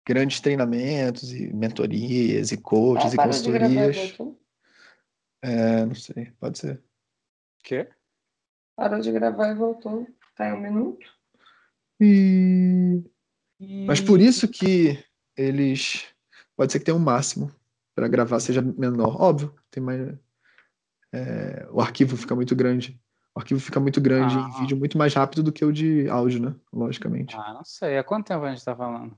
grandes treinamentos e mentorias e coaches ah, e consultorias. É, não sei, pode ser. Quê? Parou de gravar e voltou. Tá em um minuto. E... Mas por isso que eles. Pode ser que tenha um máximo para gravar seja menor. Óbvio, tem mais. É... o arquivo fica muito grande. O arquivo fica muito grande ah. em vídeo, muito mais rápido do que o de áudio, né? Logicamente. Ah, não sei. Há quanto tempo a gente tá falando?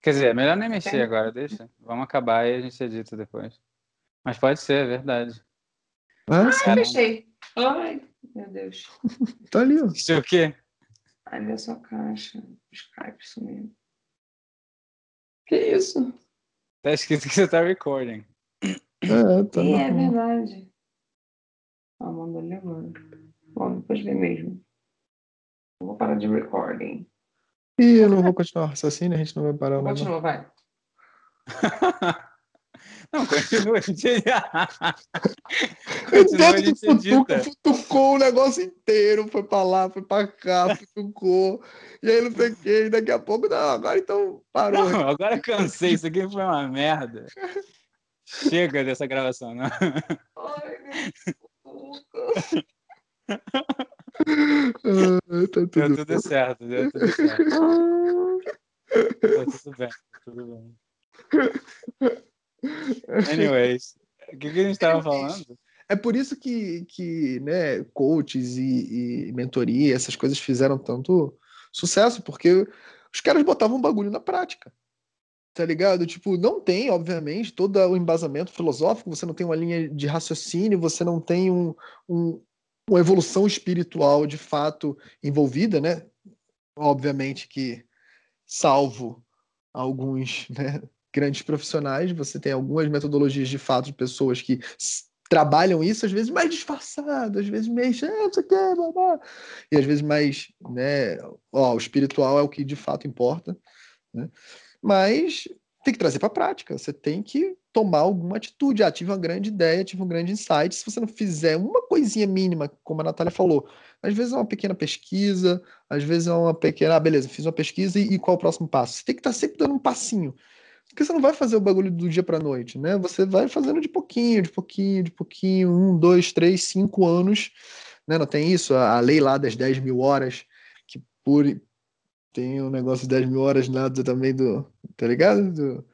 Quer dizer, é melhor nem mexer agora, deixa. Vamos acabar e a gente edita depois. Mas pode ser, é verdade. Ah, Ai, fechei. Ai, meu Deus. *laughs* tá ali, ó. Isso é o quê? Ai, minha sua caixa. Skype sumiu. Que isso? Tá escrito que você tá recording. É, tá Sim, é verdade. Ah, mandou ele agora. Bom, depois vê mesmo. Eu vou parar de recording. Ih, eu não vou continuar o raciocínio, a gente não vai parar. Continua, vai. *laughs* Não, continua, a gente. continua, a gente edita. Futucou o negócio inteiro, foi pra lá, foi pra cá, futucou. E aí não sei o que, daqui a pouco, não, agora então parou. Não, agora cansei, isso aqui foi uma merda. Chega dessa gravação, não. Ai, ah, tá tudo, deu tudo certo, deu tudo certo. tá tudo bem, tá tudo bem. *laughs* Anyways, o que, que, a gente estava falando? É por isso que, que né, coaches e, e mentoria, essas coisas fizeram tanto sucesso, porque os caras botavam bagulho na prática. Tá ligado? Tipo, não tem, obviamente, todo o embasamento filosófico, você não tem uma linha de raciocínio, você não tem um, um, uma evolução espiritual de fato envolvida, né? Obviamente que, salvo alguns né, grandes profissionais, você tem algumas metodologias de fato de pessoas que trabalham isso, às vezes mais disfarçado, às vezes meio, ah, não sei o que, blá, e às vezes mais, né, ó, o espiritual é o que de fato importa, né? Mas tem que trazer para a prática, você tem que tomar alguma atitude, ah, tive uma grande ideia, tive um grande insight, se você não fizer uma coisinha mínima, como a Natália falou, às vezes é uma pequena pesquisa, às vezes é uma pequena, ah, beleza, fiz uma pesquisa e, e qual é o próximo passo? Você tem que estar tá sempre dando um passinho, porque você não vai fazer o bagulho do dia para noite, né? Você vai fazendo de pouquinho, de pouquinho, de pouquinho, um, dois, três, cinco anos, né? Não tem isso? A, a lei lá das 10 mil horas, que por tem um negócio de 10 mil horas nada também do, tá ligado? Do,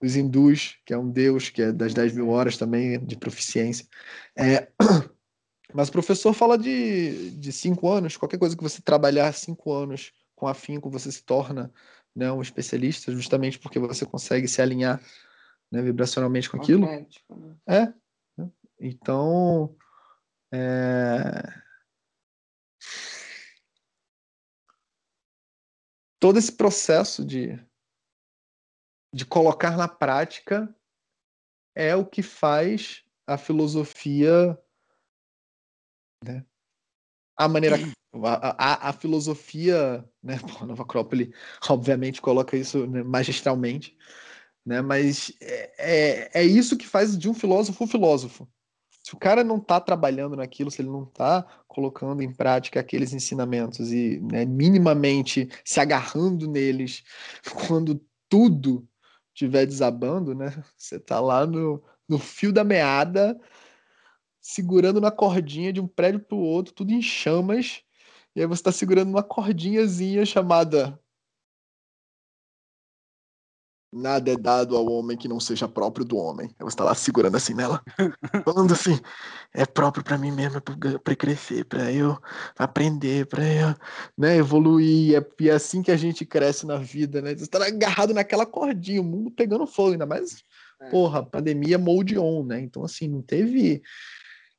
dos hindus, que é um deus, que é das 10 mil horas também de proficiência. É, *coughs* mas o professor fala de, de cinco anos, qualquer coisa que você trabalhar cinco anos com afinco, você se torna né, um especialista, justamente porque você consegue se alinhar né, vibracionalmente com aquilo. Né? É. Né? Então, é... todo esse processo de, de colocar na prática é o que faz a filosofia, né? a maneira, a, a, a filosofia, né? *laughs* a Nova Acrópole, obviamente, coloca isso né, magistralmente, né? Mas é, é, é isso que faz de um filósofo um filósofo. Se o cara não está trabalhando naquilo, se ele não está colocando em prática aqueles ensinamentos e né, minimamente se agarrando neles *laughs* quando tudo estiver desabando, né? Você está lá no, no fio da meada, segurando na cordinha de um prédio para o outro, tudo em chamas, e aí você está segurando uma cordinhazinha chamada Nada é dado ao homem que não seja próprio do homem. Eu está lá segurando assim nela, *laughs* falando assim: é próprio para mim mesmo, é para crescer, para eu aprender, para eu né, evoluir. É, e é assim que a gente cresce na vida, né? Você está agarrado naquela cordinha, o mundo pegando fogo, ainda mais, é. porra, pandemia mode on, né? Então, assim, não teve.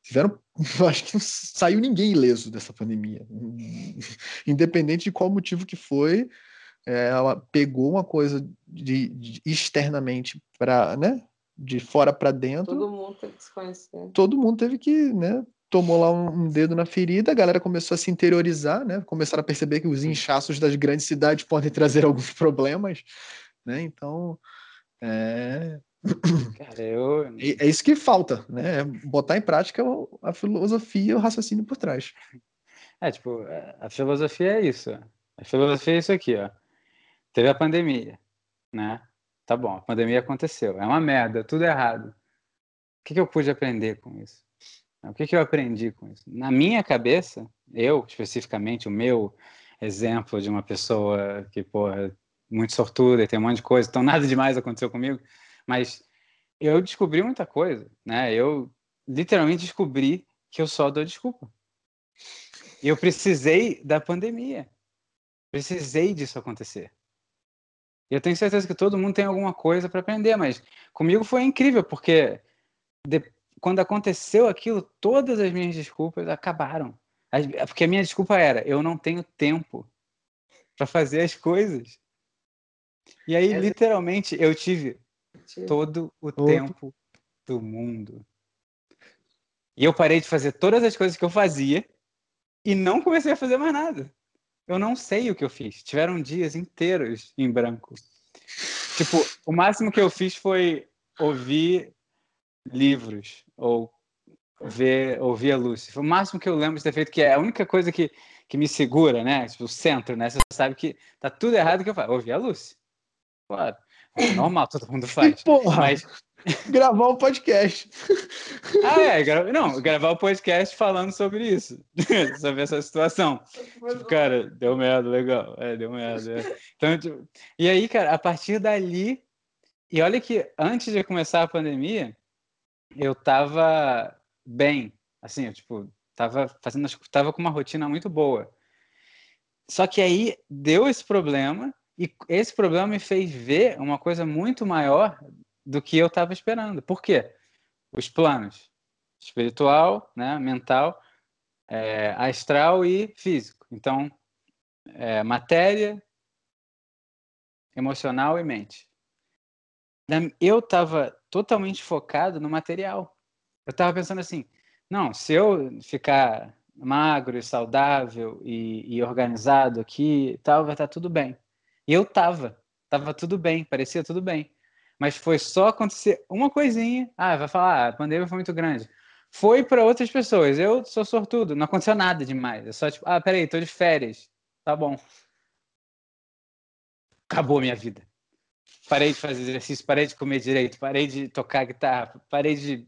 Tiveram, *laughs* acho que não saiu ninguém ileso dessa pandemia. Independente de qual motivo que foi, é, ela pegou uma coisa de, de externamente para, né, de fora para dentro. Todo mundo teve que se conhecer. Todo mundo teve que, né, tomou lá um, dedo na ferida, a galera começou a se interiorizar, né, começaram a perceber que os inchaços das grandes cidades podem trazer *laughs* alguns problemas, né, então, é... Cara, eu... é, é isso que falta, né, é botar em prática a filosofia e o raciocínio por trás. É, tipo, a filosofia é isso. A filosofia é isso aqui, ó. Teve a pandemia, né? Tá bom, a pandemia aconteceu. É uma merda, tudo errado. O que, que eu pude aprender com isso? O que, que eu aprendi com isso? Na minha cabeça, eu, especificamente, o meu exemplo de uma pessoa que, porra, muito sortuda e tem um monte de coisa, então nada demais aconteceu comigo, mas eu descobri muita coisa, né? Eu literalmente descobri que eu só dou desculpa. Eu precisei da pandemia. Precisei disso acontecer. Eu tenho certeza que todo mundo tem alguma coisa para aprender, mas comigo foi incrível, porque de, quando aconteceu aquilo, todas as minhas desculpas acabaram. Porque a minha desculpa era: eu não tenho tempo para fazer as coisas. E aí, literalmente, eu tive todo o tempo do mundo. E eu parei de fazer todas as coisas que eu fazia e não comecei a fazer mais nada. Eu não sei o que eu fiz. Tiveram dias inteiros em branco. Tipo, o máximo que eu fiz foi ouvir livros ou ver, ouvir a Lucy. Foi o máximo que eu lembro de ter feito, que é a única coisa que, que me segura, né? Tipo, o centro, né? Você sabe que tá tudo errado que eu faço. Ouvir a Lucy. Claro. É normal, todo mundo *laughs* faz. Porra. Mas *laughs* gravar um podcast. *laughs* Ah, é, gra... não, gravar o um podcast falando sobre isso, sobre essa situação. Tipo, cara, deu merda, legal. É, deu merda. É. Então, tipo... E aí, cara, a partir dali. E olha que antes de começar a pandemia, eu tava bem. Assim, eu, tipo, tava fazendo. Tava com uma rotina muito boa. Só que aí deu esse problema. E esse problema me fez ver uma coisa muito maior do que eu estava esperando. Por quê? Os planos espiritual, né, mental, é, astral e físico. Então, é, matéria, emocional e mente. Eu estava totalmente focado no material. Eu estava pensando assim, não, se eu ficar magro e saudável e, e organizado aqui, tal, vai estar tá tudo bem. E eu estava, estava tudo bem, parecia tudo bem mas foi só acontecer uma coisinha. Ah, vai falar, ah, a pandemia foi muito grande. Foi para outras pessoas. Eu sou sortudo, não aconteceu nada demais. É só tipo, ah, peraí, tô de férias. Tá bom. Acabou minha vida. Parei de fazer exercício, parei de comer direito, parei de tocar guitarra, parei de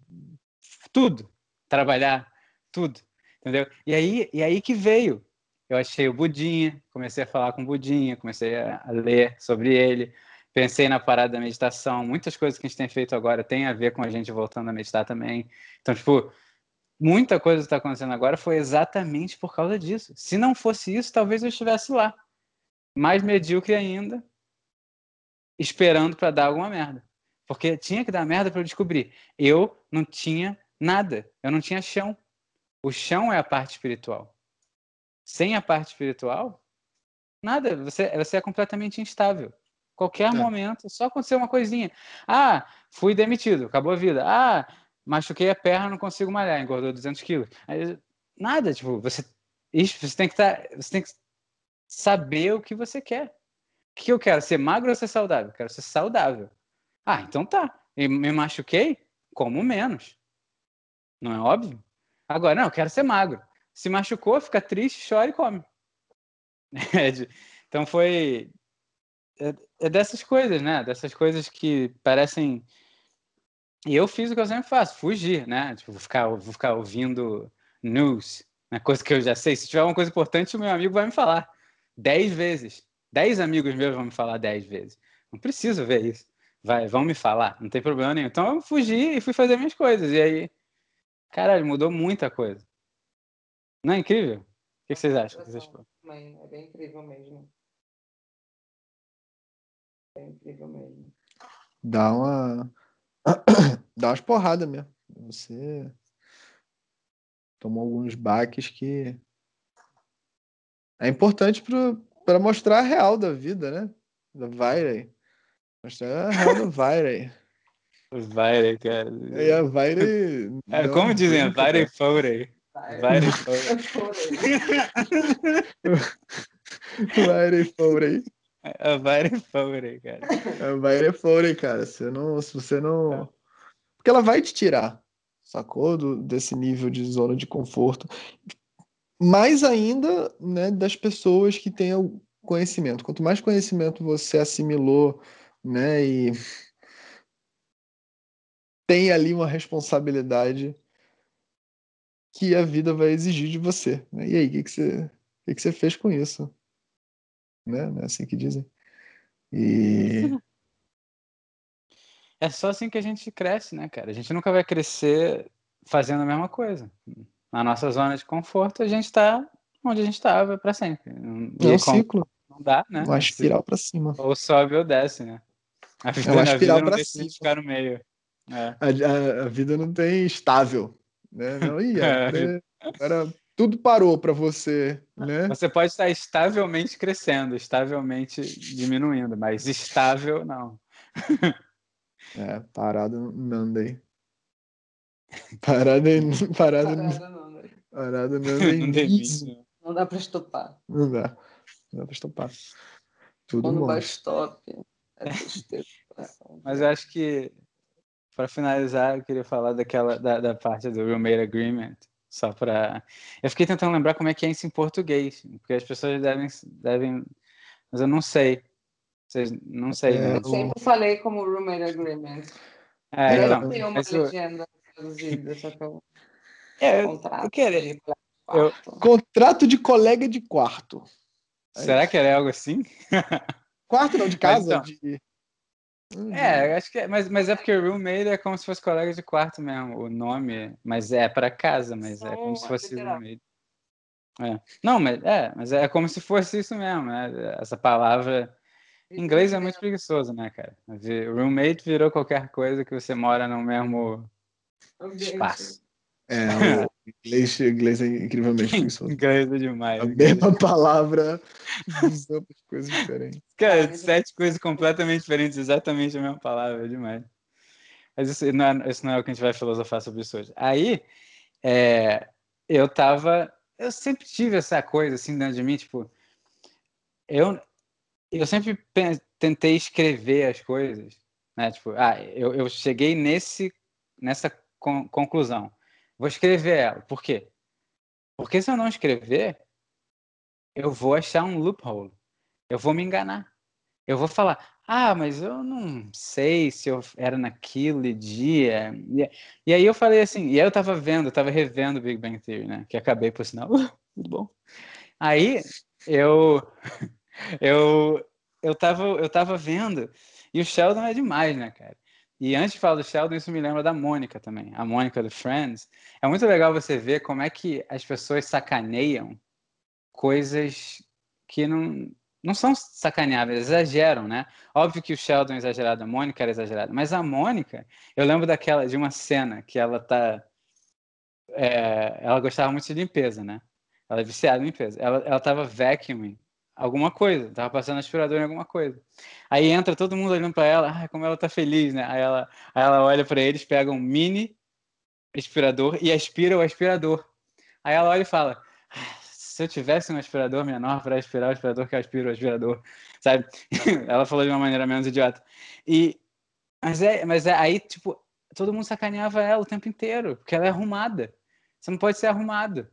tudo, trabalhar, tudo, entendeu? E aí, e aí que veio. Eu achei o Budinha, comecei a falar com o Budinha, comecei a ler sobre ele, pensei na parada da meditação. Muitas coisas que a gente tem feito agora tem a ver com a gente voltando a meditar também. Então, tipo, muita coisa que está acontecendo agora foi exatamente por causa disso. Se não fosse isso, talvez eu estivesse lá, mais medíocre ainda, esperando para dar alguma merda. Porque tinha que dar merda para eu descobrir. Eu não tinha nada, eu não tinha chão. O chão é a parte espiritual. Sem a parte espiritual, Nada, você, você é completamente instável. Qualquer é. momento, só acontecer uma coisinha. Ah, fui demitido, acabou a vida. Ah, machuquei a perna, não consigo malhar, engordou 200 quilos. Nada, tipo, você, você tem que estar, tá, você tem que saber o que você quer. O que eu quero? Ser magro ou ser saudável? quero ser saudável. Ah, então tá. E me machuquei? Como menos. Não é óbvio? Agora, não, eu quero ser magro. Se machucou, fica triste, chora e come. *laughs* É então foi. É, é, dessas coisas, né? Dessas coisas que parecem. E eu fiz o que eu sempre faço, fugir, né? Tipo, vou ficar, vou ficar ouvindo news, né? coisa que eu já sei. Se tiver uma coisa importante, o meu amigo vai me falar dez vezes. Dez amigos meus vão me falar dez vezes. Não preciso ver isso. Vai, vão me falar, não tem problema nenhum. Então eu fugi e fui fazer minhas coisas. E aí, caralho, mudou muita coisa. Não é incrível? O que vocês acham? É bem incrível mesmo. É incrível mesmo. Dá uma. *coughs* Dá umas porradas mesmo. Você tomou alguns baques que é importante para mostrar a real da vida, né? Da Vairey. Mostrar a real da Vairey. Vairey, cara. É, a Vairey. *laughs* É, como dizem? Vairey Fourey. Vairey Fourey. A Vairey Fourey, cara. A Vairey Fourey, cara. Você não, se você não. Porque ela vai te tirar, sacou? Do, desse nível de zona de conforto mais ainda né, das pessoas que têm o conhecimento. Quanto mais conhecimento você assimilou né, e tem ali uma responsabilidade que a vida vai exigir de você. Né? E aí, o que, que, você, que, que você fez com isso? Né? Não é assim que dizem. E. *laughs* É só assim que a gente cresce, né, cara? A gente nunca vai crescer fazendo a mesma coisa na nossa zona de conforto, a gente está onde a gente estava para sempre. E é um ciclo. Não dá, né? Uma espiral para cima. Ou sobe ou desce, né? A vida, é uma espiral para cima. ficar no meio. É. A, a, a, vida não tem estável, né? Não ia. *laughs* É. Era, tudo parou para você, né? Você pode estar estavelmente crescendo, estavelmente diminuindo, mas estável não. *laughs* É, parado não andei. Parada, parada, parada não, né? Parada não, *laughs* tem não dá para estopar. Não dá. Não dá para estopar. Tudo Quando bom. vai stop. É Mas eu acho que para finalizar, eu queria falar daquela da, da parte do roommate agreement, só para eu fiquei tentando lembrar como é que é isso em português, porque as pessoas devem devem, mas eu não sei. Vocês não sei. É, né? Eu sempre falei como roommate agreement. É, eu então, tem uma legenda traduzida, só que eu... *laughs* É, contrato, eu queria. Eu... Contrato de colega de quarto. É Será isso. que era algo assim? Quarto não, de casa? Então, de... Uhum. É, acho que é, mas, mas é porque roommate é como se fosse colega de quarto mesmo, o nome, mas é para casa, mas é como se fosse roommate. É. Não, mas é, mas é como se fosse isso mesmo, né? Essa palavra em inglês é muito preguiçoso, né, cara? Roommate virou qualquer coisa que você mora no mesmo espaço. É, *laughs* o inglês, inglês é incrivelmente *laughs* preguiçoso. inglês é demais. A mesma palavra *laughs* usando coisas diferentes. Cara, sete coisas completamente diferentes, exatamente a mesma palavra, é demais. Mas isso não é, isso não é o que a gente vai filosofar sobre isso hoje. Aí, é, eu tava. Eu sempre tive essa coisa assim dentro de mim, tipo. Eu, eu sempre tentei escrever as coisas, né? Tipo, ah, eu, eu cheguei nesse, nessa con conclusão. Vou escrever ela. Por quê? Porque se eu não escrever, eu vou achar um loophole. Eu vou me enganar. Eu vou falar, ah, mas eu não sei se eu era naquele dia. E, aí eu falei assim, e aí eu tava vendo, eu tava revendo Big Bang Theory, né? Que acabei por sinal. *laughs* Muito bom. Aí eu *laughs* eu eu tava eu tava vendo e o Sheldon é demais, né, cara? E antes de falar do Sheldon, isso me lembra da Mônica também. A Mônica do Friends. É muito legal você ver como é que as pessoas sacaneiam coisas que não, não são sacaneáveis, exageram, né? Óbvio que o Sheldon é exagerado, a Mônica era exagerada. Mas a Mônica, eu lembro daquela, de uma cena que ela tá. É, ela gostava muito de limpeza, né? Ela é viciada em limpeza. Ela, ela tava vacuuming alguma coisa, tava passando aspirador em alguma coisa. Aí entra todo mundo olhando para ela, ah, como ela tá feliz, né? Aí ela, aí ela olha para eles, pega um mini aspirador e aspira o aspirador. Aí ela olha e fala: ah, se eu tivesse um aspirador menor para aspirar o aspirador que aspira o aspirador, sabe? *laughs* ela falou de uma maneira menos idiota. E mas é, mas é aí tipo todo mundo sacaneava ela o tempo inteiro, porque ela é arrumada. Você não pode ser arrumado.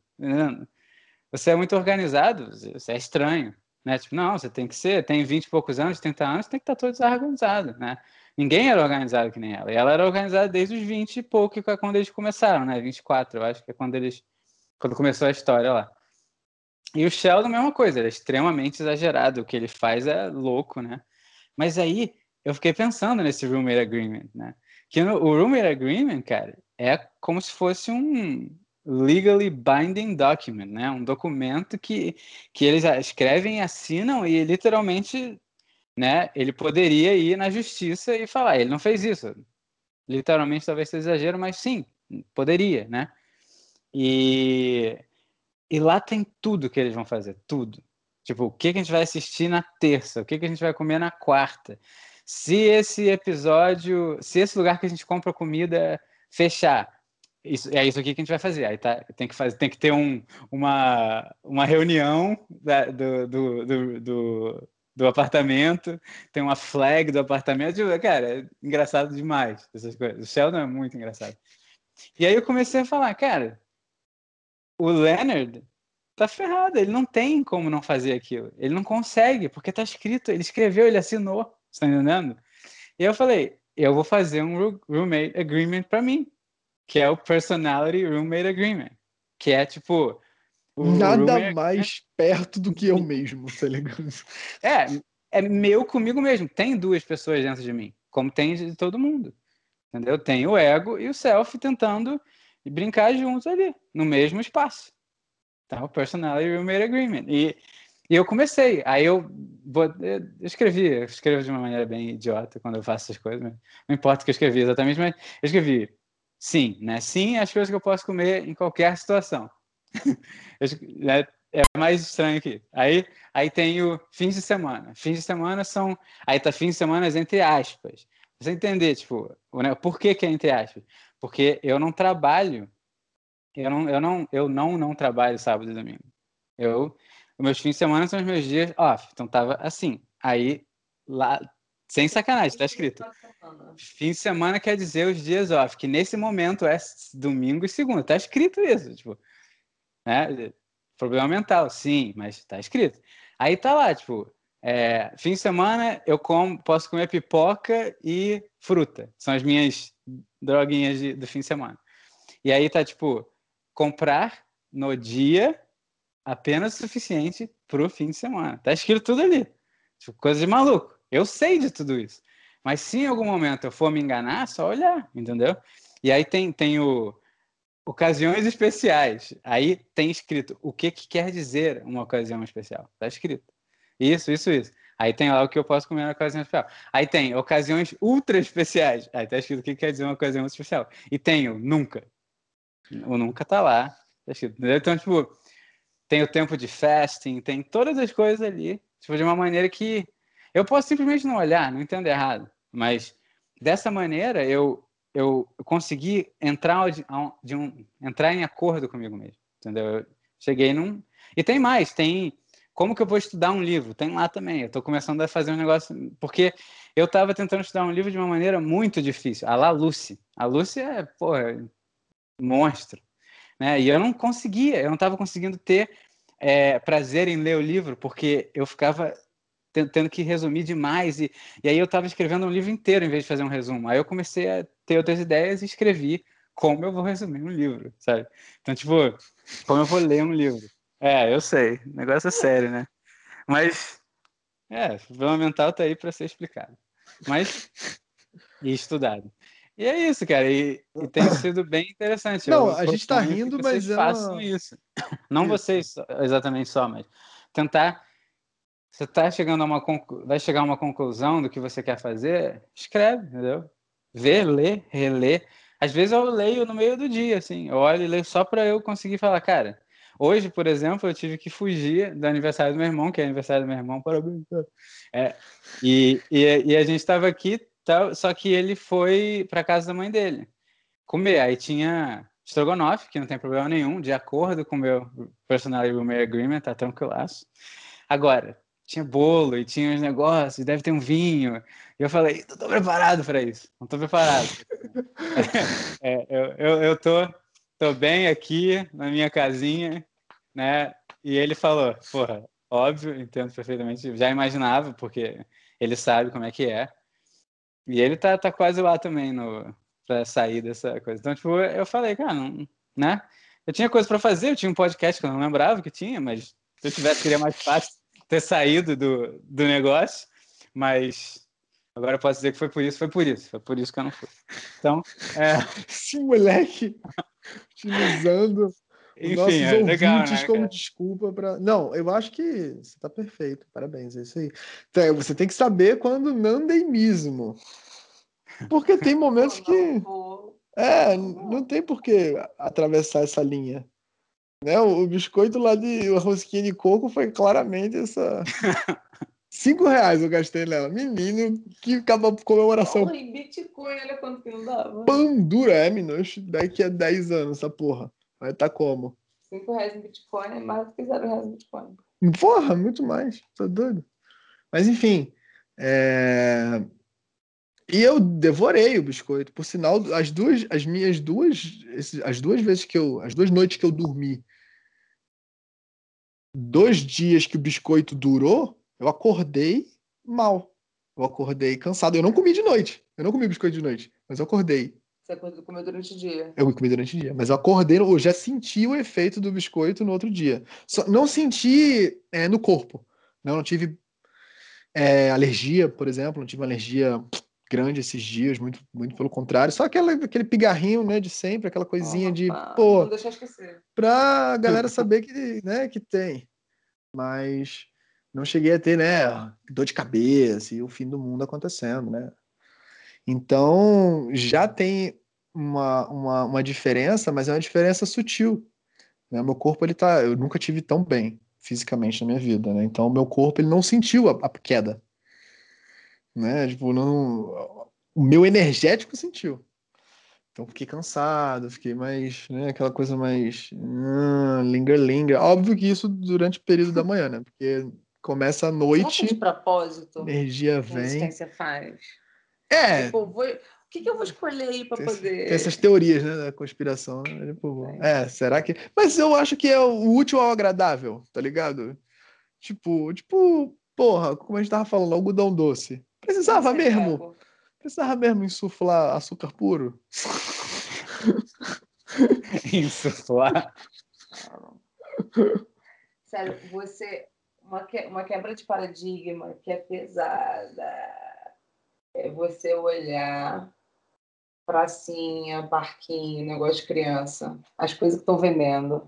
Você é muito organizado, você é estranho. Né? Tipo, não, você tem que ser, tem 20 e poucos anos, 30 anos, tem que estar todo desorganizado, né? Ninguém era organizado que nem ela. E ela era organizada desde os 20 e pouco, que é quando eles começaram, né? 24, eu acho que é quando eles quando começou a história lá. E o Sheldon, mesma coisa, ele é extremamente exagerado, o que ele faz é louco, né? Mas aí eu fiquei pensando nesse roommate agreement, né? Que no, o roommate agreement, cara, é como se fosse um legally binding document, né? Um documento que, que eles escrevem assinam e literalmente, né? Ele poderia ir na justiça e falar, ele não fez isso. Literalmente, talvez seja exagero, mas sim, poderia, né? E, e lá tem tudo que eles vão fazer, tudo. Tipo, o que, que a gente vai assistir na terça, o que, que a gente vai comer na quarta. Se esse episódio, se esse lugar que a gente compra comida fechar, isso, é isso aqui que a gente vai fazer. Aí tá, tem que fazer, tem que ter um, uma, uma reunião da, do, do, do, do, do apartamento, tem uma flag do apartamento. Tipo, cara, é engraçado demais essas coisas. O Sheldon é muito engraçado. E aí eu comecei a falar, cara, o Leonard tá ferrado, ele não tem como não fazer aquilo. Ele não consegue, porque tá escrito, ele escreveu, ele assinou, você tá entendendo? E eu falei, eu vou fazer um roommate agreement para mim que é o Personality Roommate Agreement, que é tipo. Nada mais perto do que eu mesmo, tá ligado? É, é meu comigo mesmo. Tem duas pessoas dentro de mim, como tem de todo mundo. Entendeu? Tem o ego e o self tentando brincar juntos ali, no mesmo espaço. Tá? O Personality Roommate Agreement. E, e eu comecei. Aí eu, eu escrevi, eu escrevo de uma maneira bem idiota quando eu faço essas coisas. Não importa o que eu escrevi exatamente, mas eu escrevi Sim, né? Sim, as coisas que eu posso comer em qualquer situação. *laughs* Né, é mais estranho aqui. Aí, aí tem o fins de semana. Fins de semana são. Aí tá fins de semana entre aspas. Você entender, tipo, né, por que, que é entre aspas? Porque eu não trabalho. Eu não, eu não, eu não, não trabalho sábado e domingo. Eu, meus fins de semana são os meus dias off. Então tava assim. Aí lá sem sacanagem, tá escrito. Fim de semana quer dizer os dias off, que nesse momento é domingo e segunda. Tá escrito isso, tipo, né? Problema mental, sim, mas tá escrito. Aí tá lá, tipo, é, fim de semana eu como, posso comer pipoca e fruta. São as minhas droguinhas de, do fim de semana. E aí tá, tipo, comprar no dia apenas o suficiente pro fim de semana. Tá escrito tudo ali. Tipo, coisa de maluco. Eu sei de tudo isso. Mas se em algum momento eu for me enganar, é só olhar, entendeu? E aí tem, tem o ocasiões especiais. Aí tem escrito o que, que quer dizer uma ocasião especial. Tá escrito. Isso, isso, isso. Aí tem lá o que eu posso comer na ocasião especial. Aí tem ocasiões ultra especiais. Aí tá escrito o que quer dizer uma ocasião especial. E tem o nunca. O nunca tá lá. Tá escrito. Então, tipo, tem o tempo de fasting, tem todas as coisas ali, tipo, de uma maneira que eu posso simplesmente não olhar, não entendo errado, mas dessa maneira eu, eu consegui entrar, de, de um, entrar em acordo comigo mesmo, entendeu? Eu cheguei num. E tem mais, tem. Como que eu vou estudar um livro? Tem lá também. Eu estou começando a fazer um negócio. Porque eu estava tentando estudar um livro de uma maneira muito difícil. A lá Lucy. A Lucy é, porra, monstro. Né? E eu não conseguia, eu não estava conseguindo ter é, prazer em ler o livro, porque eu ficava tendo que resumir demais. E, e aí eu estava escrevendo um livro inteiro em vez de fazer um resumo. Aí eu comecei a ter outras ideias e escrevi como eu vou resumir um livro, sabe? Então, tipo, como eu vou ler um livro. É, eu sei, o negócio é sério, né? Mas, é, o problema mental tá aí para ser explicado. Mas, e estudado. E é isso, cara, e, e tem sido bem interessante. Não, eu a gente tá rindo, mas é façam isso. Não isso. vocês exatamente só, mas tentar você está chegando a uma vai chegar a uma conclusão do que você quer fazer, escreve, entendeu? Vê, lê, relê. Às vezes eu leio no meio do dia, assim, eu olho e leio só para eu conseguir falar, cara, Hoje, por exemplo, eu tive que fugir do aniversário do meu irmão, que é aniversário do meu irmão, parabéns. É, e, e, e a gente estava aqui, tal, só que ele foi para casa da mãe dele comer. Aí tinha estrogonofe, que não tem problema nenhum, de acordo com o meu personal agreement, tá tranquilaço. Agora, tinha bolo e tinha uns negócios, deve ter um vinho. E eu falei, não tô preparado para isso, não tô preparado. *laughs* é, eu, eu, eu tô, tô bem aqui na minha casinha, né? E ele falou, porra, óbvio, entendo perfeitamente, já imaginava, porque ele sabe como é que é. E ele tá, tá quase lá também no, pra sair dessa coisa. Então, tipo, eu falei, cara, não, né? Eu tinha coisa para fazer, eu tinha um podcast que eu não lembrava que tinha, mas se eu tivesse, seria mais fácil ter saído do, do negócio. Mas agora eu posso dizer que foi por isso, foi por isso, foi por isso que eu não fui. Então, é... Esse moleque utilizando Enfim, nossos é ouvintes legal, né, como desculpa para. Não, eu acho que você está perfeito, parabéns, é isso aí. Então, você tem que saber quando não tem mesmo. Porque tem *laughs* momentos que. É, não tem por que atravessar essa linha. Né? O, biscoito lá de a rosquinha de coco foi claramente essa. *laughs* Cinco reais eu gastei nela. Menino, que acaba comemoração. Porra, em Bitcoin, olha quanto que não dava. Pandura, é, Minos. Daqui a 10 anos, essa porra. Vai estar tá como? Cinco reais em Bitcoin é mais do que zero reais em Bitcoin. Porra, muito mais. Tá doido. Mas enfim. É... E eu devorei o biscoito. Por sinal, as duas, as minhas duas, as duas vezes que eu, as duas noites que eu dormi, dois dias que o biscoito durou, eu acordei mal. Eu acordei cansado. Eu não comi de noite. Eu não comi biscoito de noite, mas eu acordei. Você comeu durante o dia? Eu comi durante o dia, mas eu acordei, eu já senti o efeito do biscoito no outro dia. Só, não senti é, no corpo. Não, não tive é, alergia, por exemplo, não tive alergia grande esses dias, muito, muito pelo contrário. Só aquela, aquele pigarrinho, né, de sempre, aquela coisinha oh, de, pô, não deixar esquecer. pra galera saber que, né, que tem. Mas não cheguei a ter, né, dor de cabeça e o fim do mundo acontecendo, né. Então, já tem uma, uma, uma diferença, mas é uma diferença sutil. Né? Meu corpo, ele tá, eu nunca tive tão bem fisicamente na minha vida, né? Então, meu corpo, ele não sentiu a, a queda né? Tipo, não. O meu energético sentiu. Então fiquei cansado, fiquei mais, né, aquela coisa mais hum, linger linger. Óbvio que isso durante o período da manhã, né? Porque começa a noite. de propósito. Energia vem. Que você faz. É. Tipo, vou... o que, que eu vou escolher aí para poder. Tem essas teorias, né, da conspiração. Né? Tipo, é. é, será que. Mas eu acho que é o útil ao agradável, tá ligado? Tipo, tipo, porra, como a gente tava falando, algodão doce. Precisava mesmo. Precisava mesmo insuflar açúcar puro. *laughs* insuflar. *laughs* Sério, você. Uma, que, uma quebra de paradigma que é pesada é você olhar pracinha, parquinho, negócio de criança, as coisas que estão vendendo.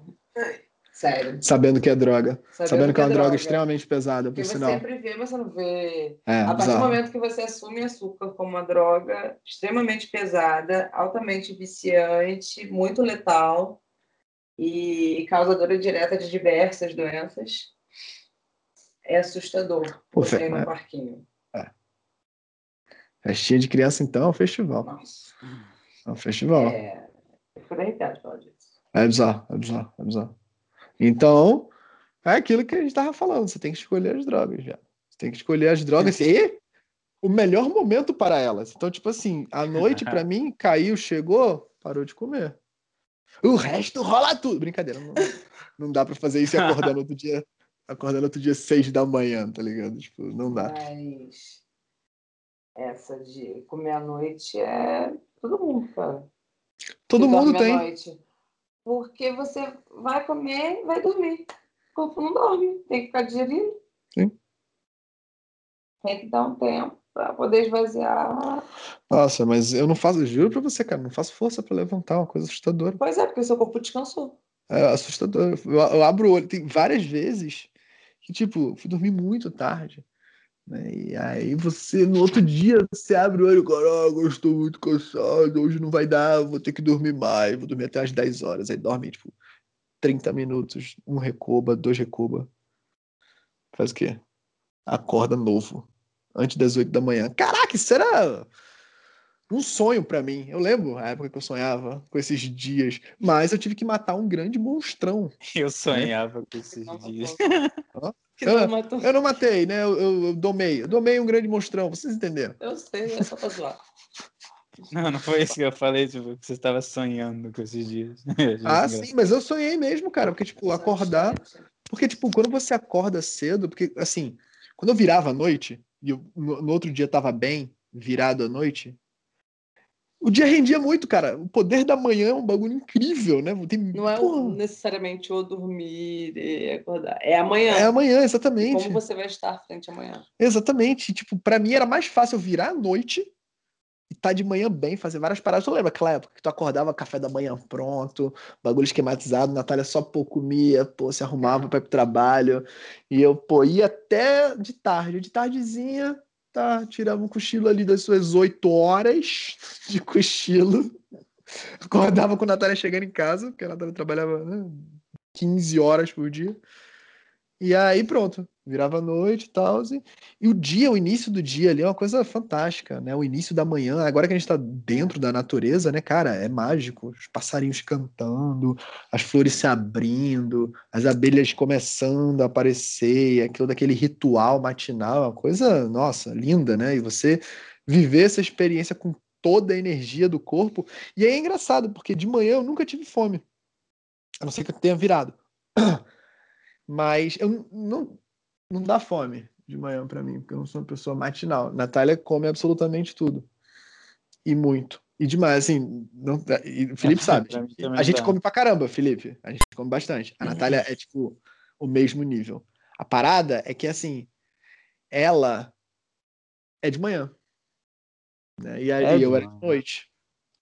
Sério. Sabendo que é droga. Sabendo, Sabendo que, que, é uma droga, droga extremamente pesada, por Porque sinal. Você sempre vê, mas você não vê. É, a partir do momento que você assume açúcar como uma droga extremamente pesada, altamente viciante, muito letal e causadora direta de diversas doenças, é assustador. Pô, você no é, parquinho. É. Festinha de criança, então, é um festival. Nossa. É um festival. É, eu fico arrepiado falar disso. É bizarro, é bizarro, é bizarro. Então, é aquilo que a gente estava falando, você tem que escolher as drogas já. Você tem que escolher as drogas e o melhor momento para elas. Então, tipo assim, a noite para *laughs* mim caiu, chegou, parou de comer. O resto rola tudo. Brincadeira, não, não dá para fazer isso e acordar no outro dia, acordar no outro dia seis da manhã, tá ligado? Tipo, não dá. Mas essa de comer à noite é todo mundo, cara. Todo mundo tem. Porque você vai comer vai dormir. O corpo não dorme, tem que ficar digerindo. Sim. Tem que dar um tempo para poder esvaziar. Nossa, mas eu não faço, juro pra você, cara, não faço força para levantar, uma coisa assustadora. Pois é, porque o seu corpo descansou. É assustador. Eu, eu abro o olho, tem várias vezes que, tipo, fui dormir muito tarde. Né? E aí você, no outro dia, você abre o olho, caraca, eu estou muito cansado, hoje não vai dar, vou ter que dormir mais, vou dormir até às 10 horas. Aí dorme, tipo, 30 minutos, um recoba, dois recoba. Faz o quê? Acorda novo. Antes das 8 da manhã. Caraca, isso era um sonho para mim. Eu lembro a época que eu sonhava com esses dias, mas eu tive que matar um grande monstrão. Eu sonhava né? com esses dias. Eu, eu, não matei, né? Eu, eu, eu, domei. Eu domei um grande monstrão, vocês entenderam? Eu sei, é só pra zoar. Não, não foi isso que eu falei, tipo, que você estava sonhando com esses dias. *laughs* ah, sim, mas eu sonhei mesmo, cara, porque, tipo, acordar. Porque, tipo, quando você acorda cedo, porque, assim, quando eu virava à noite, e eu, no, no outro dia tava bem, virado à noite, o dia rendia muito, cara. O poder da manhã é um bagulho incrível, né? Tem, não é porra. necessariamente o dormir e acordar. É amanhã. É amanhã, exatamente. Como você vai estar frente amanhã. Exatamente. Tipo, para mim era mais fácil virar à noite e tá de manhã bem, fazer várias paradas. Tu lembra aquela época que tu acordava, café da manhã pronto, bagulho esquematizado, Natália só pô comia, pô, se arrumava para ir pro trabalho. E eu, pô, ia até de tarde. De tardezinha, tá, tirava um cochilo ali das suas oito horas de cochilo. Acordava com a Natália chegando em casa, porque a Natália trabalhava né, 15 horas por dia. E aí pronto, virava noite e tal. E, e o dia, o início do dia ali é uma coisa fantástica, né? O início da manhã, agora que a gente está dentro da natureza, né, cara, é mágico. Os passarinhos cantando, as flores se abrindo, as abelhas começando a aparecer, aquilo daquele ritual matinal, é uma coisa, nossa, linda, né? E você viver essa experiência com toda a energia do corpo. E aí é engraçado, porque de manhã eu nunca tive fome. A não ser que eu tenha virado. *clears throat* Mas eu não, não dá fome de manhã para mim, porque eu não sou uma pessoa matinal. Natália come absolutamente tudo. E muito. E demais, assim. Não, e o Felipe sabe. a gente come pra caramba, Felipe. A gente come bastante. A Natália é, tipo, o mesmo nível. A parada é que, assim, ela é de manhã. Né? E aí é eu era de noite.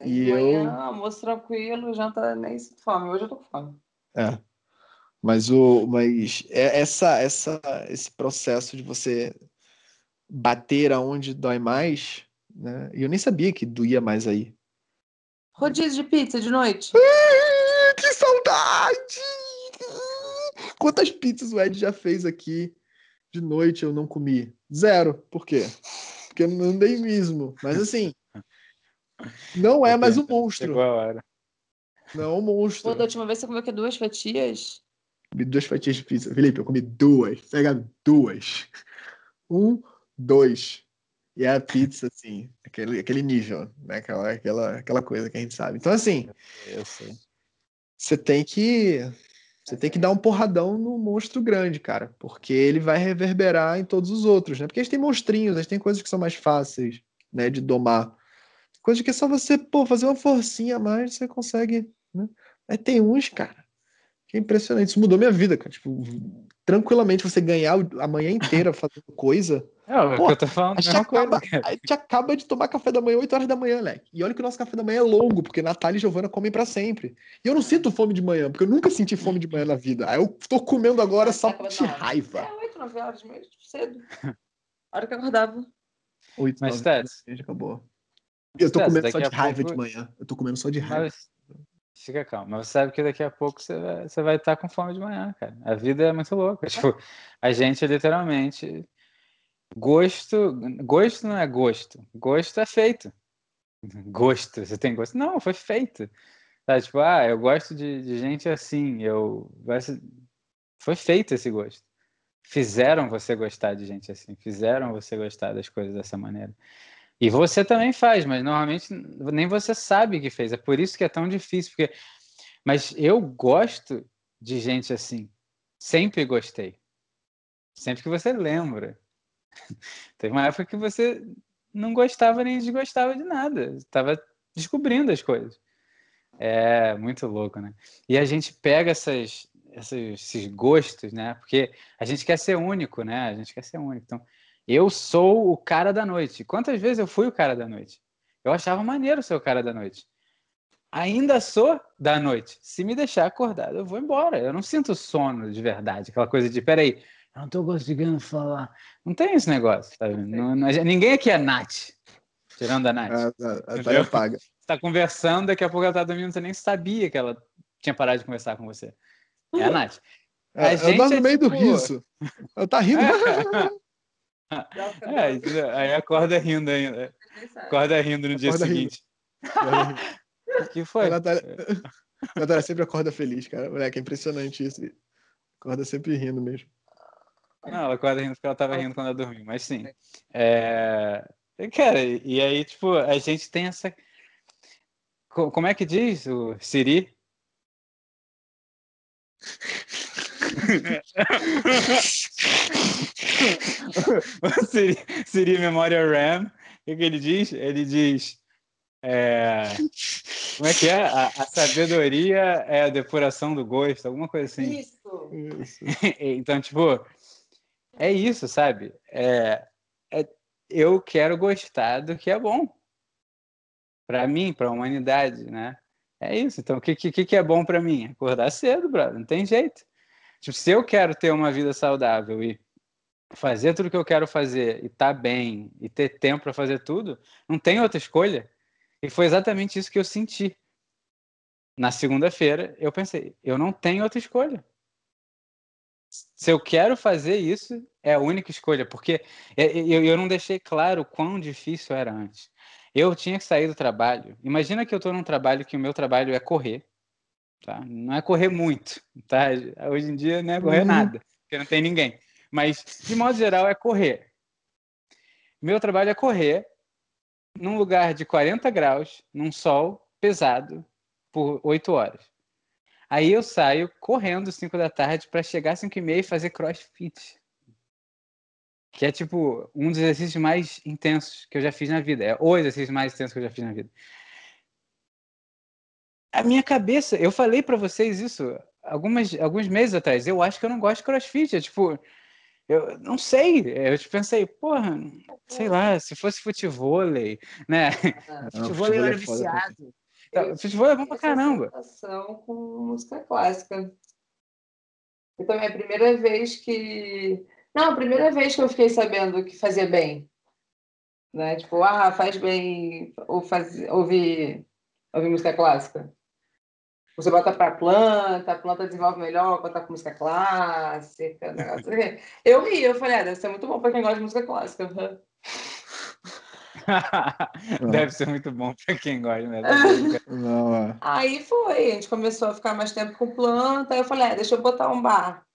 E de manhã, eu... almoço tranquilo, janta nem sinto fome. Hoje eu tô com fome. É. Mas o, mas é essa, essa, esse processo de você bater aonde dói mais, né? E eu nem sabia que doía mais aí. Rodízio de pizza de noite. que saudade! Quantas pizzas o Ed já fez aqui de noite eu não comi? Zero. Por quê? Porque eu não dei mesmo. Mas assim, não é mais um monstro. Não é um monstro. Pô, da última vez você comeu que duas fatias? Comi duas fatias de pizza. Felipe, eu comi duas. Pega duas. Um, dois. E é a pizza, assim, aquele, aquele nível, né? Aquela, aquela, aquela coisa que a gente sabe. Então, assim, você tem que. Você tem que dar um porradão no monstro grande, cara. Porque ele vai reverberar em todos os outros, né? Porque a gente tem monstrinhos, a gente tem coisas que são mais fáceis, né? De domar. Coisa que é só você, pô, fazer uma forcinha a mais, você consegue, né? Aí tem uns, cara, é impressionante. Isso mudou minha vida, cara. Tipo, tranquilamente você ganhar a manhã inteira *laughs* fazendo coisa. É, o que eu tô falando. A gente, acaba, a gente acaba de tomar café da manhã 8 horas da manhã, Leque. E olha que o nosso café da manhã é longo, porque Natália e Giovana comem para sempre. E eu não sinto fome de manhã, porque eu nunca senti fome de manhã na vida. Aí eu tô comendo agora só de raiva. É 8, 9 horas mesmo, cedo. A hora que eu acordava. 8, Mas, 9 horas, acabou. Eu tô comendo só de raiva pouco... de manhã. Eu tô comendo só de raiva. Mas Fica calmo. Mas você sabe que daqui a pouco você vai, você vai estar com fome de manhã, cara. A vida é muito louca. *laughs* Tipo, a gente literalmente. Gosto. Gosto não é gosto. Gosto é feito. *laughs* Gosto. Você tem gosto? Não, foi feito. Tá, tipo, ah, eu gosto de, de gente assim. Eu. Foi feito esse gosto. Fizeram você gostar de gente assim. Fizeram você gostar das coisas dessa maneira. E você também faz, mas normalmente nem você sabe que fez. É por isso que é tão difícil. Porque... Mas eu gosto de gente assim. Sempre gostei. Sempre que você lembra. *laughs* Teve uma época que você não gostava nem desgostava de nada. Estava descobrindo as coisas. É muito louco, né? E a gente pega essas, esses gostos, né? Porque a gente quer ser único, né? A gente quer ser único. Então, eu sou o cara da noite. Quantas vezes eu fui o cara da noite? Eu achava maneiro ser o cara da noite. Ainda sou da noite. Se me deixar acordado, eu vou embora. Eu não sinto sono de verdade. Aquela coisa de, peraí, eu não tô conseguindo falar. Não tem esse negócio, tá não, não, ninguém aqui é Nath. Tirando a Nath. Ah, a, *laughs* Você tá conversando, daqui a pouco ela tá dormindo, você nem sabia que ela tinha parado de conversar com você. É a Nath. *laughs* A eu gente no é meio tipo... do riso. *laughs* Eu tá rindo. É, aí acorda rindo ainda. Acorda rindo no dia acorda seguinte. O que foi? A Natália... a Natália sempre acorda feliz, cara. Moleque, é impressionante isso. Acorda sempre rindo mesmo. Não, ela acorda rindo porque ela tava rindo quando ela dormiu, mas sim. É... Cara, e aí, tipo, a gente tem essa. Como é que diz o Siri? *laughs* seria, seria memória RAM. O que, ele diz? Ele diz. É, como é que é? A, a, sabedoria é a depuração do gosto, alguma coisa assim. Isso. isso. *laughs* então, tipo, é isso, sabe? É, é, eu quero gostar do que é bom. Para mim, para a humanidade, né? É isso. Então, o que, que, que é bom para mim? Acordar cedo, brother. Não tem jeito. Tipo, se eu quero ter uma vida saudável e fazer tudo que eu quero fazer e estar tá bem e ter tempo para fazer tudo, não tem outra escolha. E foi exatamente isso que eu senti. Na segunda-feira, eu pensei, eu não tenho outra escolha. Se eu quero fazer isso, é a única escolha, porque eu não deixei claro quão difícil era antes. Eu tinha que sair do trabalho. Imagina que eu estou num trabalho que o meu trabalho é correr. Tá? Não é correr muito, tá? Hoje em dia não é correr uhum. nada, porque não tem ninguém. Mas, de modo geral, é correr. Meu trabalho é correr num lugar de 40 graus, num sol pesado, por 8 horas. Aí eu saio correndo 5 da tarde para chegar às 5 e meia e fazer crossfit. Que é tipo um dos exercícios mais intensos que eu já fiz na vida. É o exercício mais intenso que eu já fiz na vida a minha cabeça, eu falei para vocês isso algumas, alguns meses atrás. Eu acho que eu não gosto de crossfit. É, tipo, eu não sei. Eu pensei, porra, sei lá, se fosse futebol, né? *laughs* Ah, futebol era é viciado. Então, futebol é bom pra caramba. com música clássica. Então, é a primeira vez que. Não, a primeira vez que eu fiquei sabendo que fazia bem. Né? Tipo, ah, faz bem ou faz... ouvir, ouvir música clássica. Você bota para a planta, a planta desenvolve melhor quando tá com música clássica. Negócio. *laughs* Eu ri, eu falei, ah, deve ser muito bom para quem gosta de música clássica. *laughs* deve ser muito bom para quem gosta, né? *laughs* Não, é. Aí foi, a gente começou a ficar mais tempo com planta, aí eu falei, ah, deixa eu botar um bar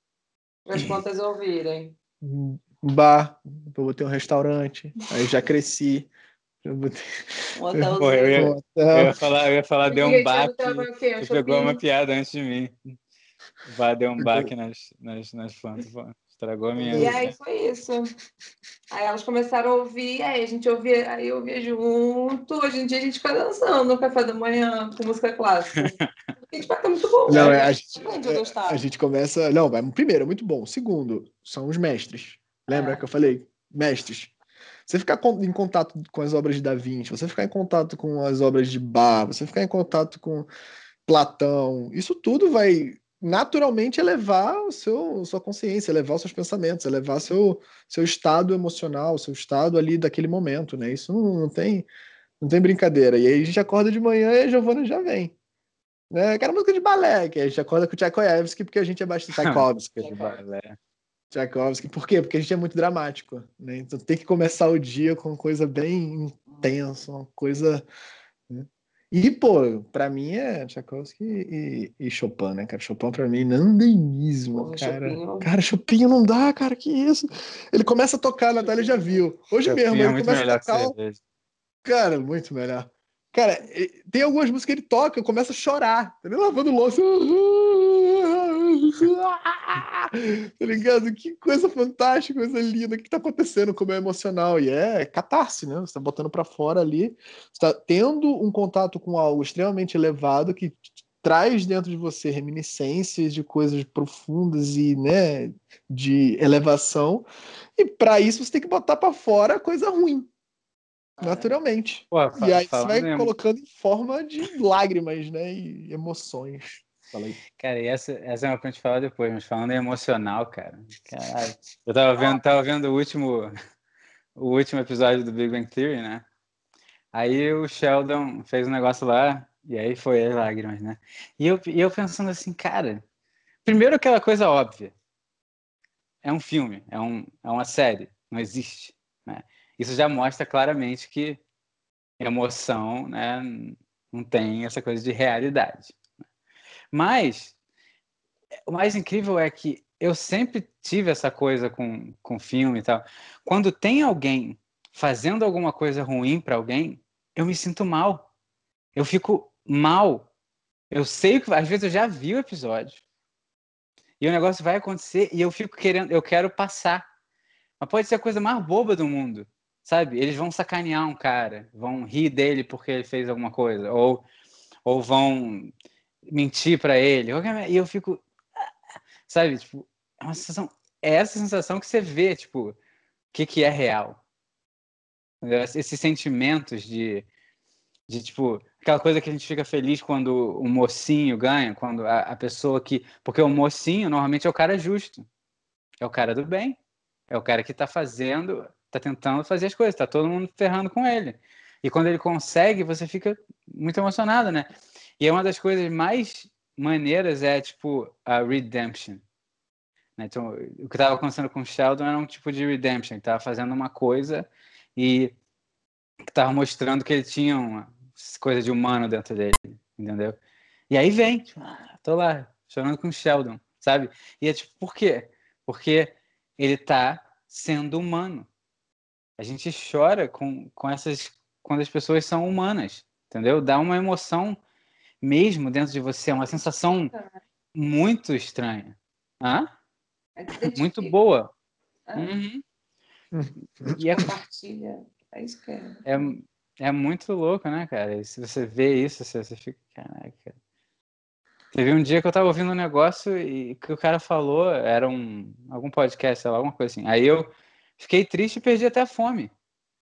para as plantas ouvirem. Um bar, eu botei um restaurante, aí já cresci. Pô, *laughs* eu, ia, eu ia falar, eu ia falar, deu um baque. Você pegou uma piada antes de mim. Vá, deu um baque *laughs* nas, nas, nas plantas. Estragou a minha. E aí foi isso. Aí elas começaram a ouvir, aí a gente ouvia, aí eu ouvia junto. Hoje em dia a gente fica dançando no café da manhã com música clássica. *laughs* A gente vai muito bom. Não, né? a, gente, a, a gente começa. Não, primeiro, é muito bom. Segundo, são os mestres. Lembra é. que eu falei? Mestres. Você ficar em contato com as obras de Da Vinci, você ficar em contato com as obras de Bar, você ficar em contato com Platão, isso tudo vai naturalmente elevar o seu, sua consciência, elevar os seus pensamentos, elevar seu, seu estado emocional, seu estado ali daquele momento, né? Isso não, não tem não tem brincadeira. E aí a gente acorda de manhã e a Giovana já vem. Né? Aquela música de balé, que a gente acorda com o Tchaikovsky porque a gente é bastante *laughs* Tchaikovsky. de balé. Tchaikovsky. Por quê? Porque a gente é muito dramático, né? Então tem que começar o dia com coisa bem intensa, uma coisa. Né? E, pô, pra mim é Tchaikovsky e, e Chopin, né, cara? Chopin pra mim não tem mesmo, cara. Chopin... Cara, Chopin não dá, cara, que isso? Ele começa a tocar, a Natália já viu. Hoje Chopin mesmo, é ele começa a tocar. Cara, muito melhor. Cara, tem algumas músicas que ele toca, eu começo a chorar. Tá lavando louça. *laughs* tá ligado? Que coisa fantástica, coisa linda. O que tá acontecendo? Como é emocional. E é catarse, né? Você tá botando para fora ali. Você tá tendo um contato com algo extremamente elevado que traz dentro de você reminiscências de coisas profundas e, né, de elevação. E para isso você tem que botar para fora coisa ruim naturalmente. Pô, e aí você vai mesmo. colocando em forma de lágrimas, né? E emoções. Cara, e essa, essa é uma coisa que a gente fala depois, mas falando em emocional, cara. Caralho. *laughs* Eu tava vendo, tava vendo o último, o último episódio do Big Bang Theory, né? Aí o Sheldon fez um negócio lá, e aí foi as lágrimas, né? E eu, e eu pensando assim, cara, primeiro aquela coisa óbvia. É um filme, é, um, é uma série, não existe. Né? Isso já mostra claramente que emoção né, não tem essa coisa de realidade. Mas o mais incrível é que eu sempre tive essa coisa com, com filme e tal. Quando tem alguém fazendo alguma coisa ruim para alguém, eu me sinto mal. Eu fico mal. Eu sei que às vezes eu já vi o episódio. E o negócio vai acontecer e eu fico querendo, eu quero passar. Mas pode ser a coisa mais boba do mundo, sabe? Eles vão sacanear um cara, vão rir dele porque ele fez alguma coisa, ou, ou vão mentir para ele. E eu fico, sabe? Tipo, é uma sensação, é essa sensação que você vê, tipo, o que, que é real. Esses sentimentos de, de, tipo, aquela coisa que a gente fica feliz quando o mocinho ganha, quando a, a pessoa que. Porque o mocinho normalmente é o cara justo, é o cara do bem, é o cara que está fazendo, está tentando fazer as coisas, está todo mundo ferrando com ele. E quando ele consegue, você fica muito emocionado, né? E é uma das coisas mais maneiras é, tipo, a redemption. Né? Então, o que estava acontecendo com o Sheldon era um tipo de redemption, ele estava fazendo uma coisa e estava mostrando que ele tinha uma coisa de humano dentro dele, entendeu? E aí vem, tipo, ah, tô lá, chorando com o Sheldon, sabe? E é tipo, por quê? Porque ele está sendo humano. A gente chora com, com essas quando as pessoas são humanas, entendeu? Dá uma emoção mesmo dentro de você, uma sensação muito estranha. Hã? É muito boa. É. Uhum. E é compartilha. É isso que é. é. É muito louco, né, cara? E se você vê isso, você, você fica, caraca. Teve um dia que eu tava ouvindo um negócio e que o cara falou, era um algum podcast, sei lá, alguma coisa assim. Aí eu fiquei triste e perdi até a fome.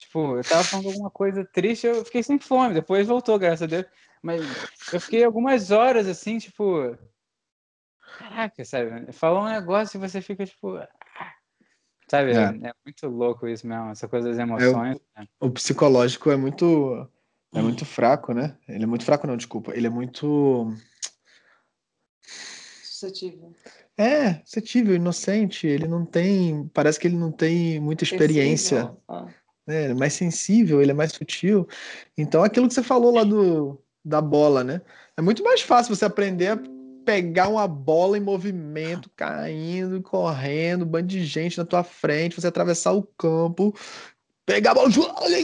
Tipo, eu tava falando alguma coisa triste, eu fiquei sem fome, depois voltou, graças a Deus. Mas eu fiquei algumas horas assim, tipo, Caraca, sabe? Falou um negócio e você fica tipo. Ah", sabe? É. é muito louco isso mesmo, essa coisa das é, emoções. É, o, o, psicológico é muito. É muito fraco, né? Ele é muito fraco, não, desculpa. Ele é muito. Suscetível. É, suscetível, inocente. Ele não tem. Parece que ele não tem muita experiência. Ah. É, ele é mais sensível, ele é mais sutil. Então, aquilo que você falou lá do, da bola, né? É muito mais fácil você aprender a pegar uma bola em movimento, caindo, correndo, um bando de gente na tua frente, você atravessar o campo, pegar a bola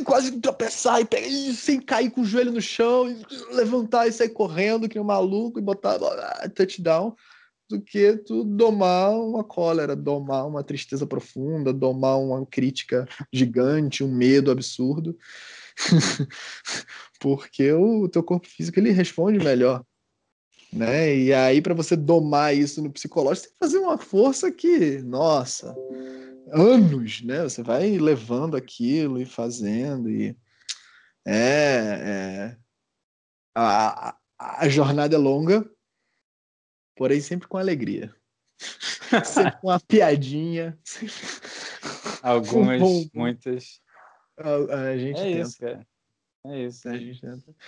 quase tropeçar e pegar e, sem cair com o joelho no chão, e levantar e sair correndo que um maluco e botar a bola, ah, touchdown, do que tu domar uma cólera, domar uma tristeza profunda, domar uma crítica gigante, um medo absurdo. *laughs* Porque o teu corpo físico ele responde melhor né? E aí, para você domar isso no psicológico, você tem que fazer uma força que, nossa, anos, né? Você vai levando aquilo e fazendo, e é, é... A, a, jornada é longa, porém sempre com alegria. *laughs* sempre com uma piadinha. Algumas, um muitas. A, a gente é tenta. isso, cara. É isso. É,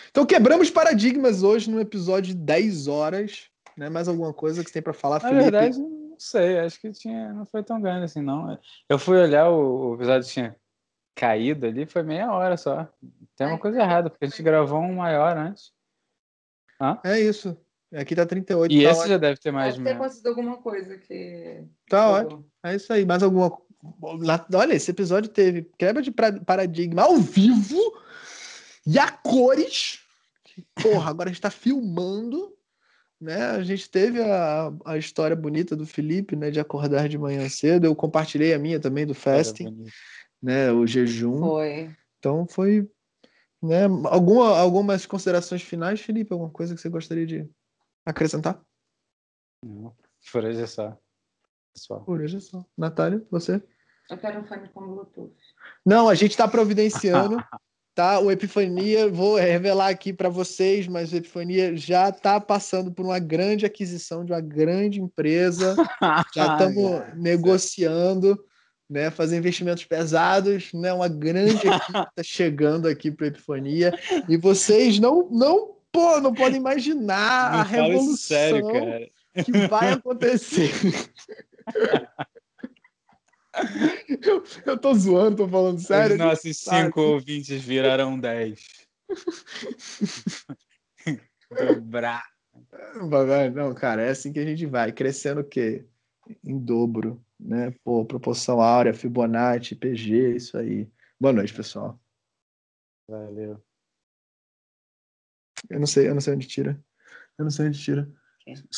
então quebramos paradigmas hoje no episódio de 10 horas. Né? Mais alguma coisa que você tem para falar, Na Felipe? verdade, não sei. Acho que tinha, não foi tão grande assim, não. Eu fui olhar, o, o episódio tinha caído ali, foi meia hora só. Tem uma coisa errada, porque a gente gravou um maior antes. Hã? É isso. Aqui tá 38. E tá esse ótimo. já deve ter mais deve ter acontecido alguma coisa que. Tá ótimo. É isso aí. Mais alguma. Olha, esse episódio teve quebra de paradigma ao vivo e a cores. Porra, agora a gente tá filmando. Né? A gente teve a, a história bonita do Felipe, né? De acordar de manhã cedo. Eu compartilhei a minha também do fasting, né? O jejum. Foi. Então foi, né? Alguma, algumas considerações finais, Felipe? Alguma coisa que você gostaria de acrescentar? Não, por hoje é só. Pessoal. Por hoje é só. Natália, você? Eu quero um fone com Bluetooth. Não, a gente está providenciando. tá? O Epifania, vou revelar aqui para vocês, mas o Epifania já está passando por uma grande aquisição de uma grande empresa. *laughs* já estamos negociando, né? Fazer investimentos pesados, né? Uma grande *laughs* equipe está chegando aqui para Epifania e vocês não não pô, não podem imaginar não a revolução. Sério, cara. que vai acontecer. eu, eu tô zoando, tô falando sério. Os nossos cinco ouvintes virarão dez. Dobrar. Não, cara, é assim que a gente vai. Crescendo o quê? Em dobro, né? Pô, proporção áurea, Fibonacci, PG, isso aí. Boa noite, pessoal. Valeu. Eu não sei, eu não sei onde tira. Eu não sei onde tira.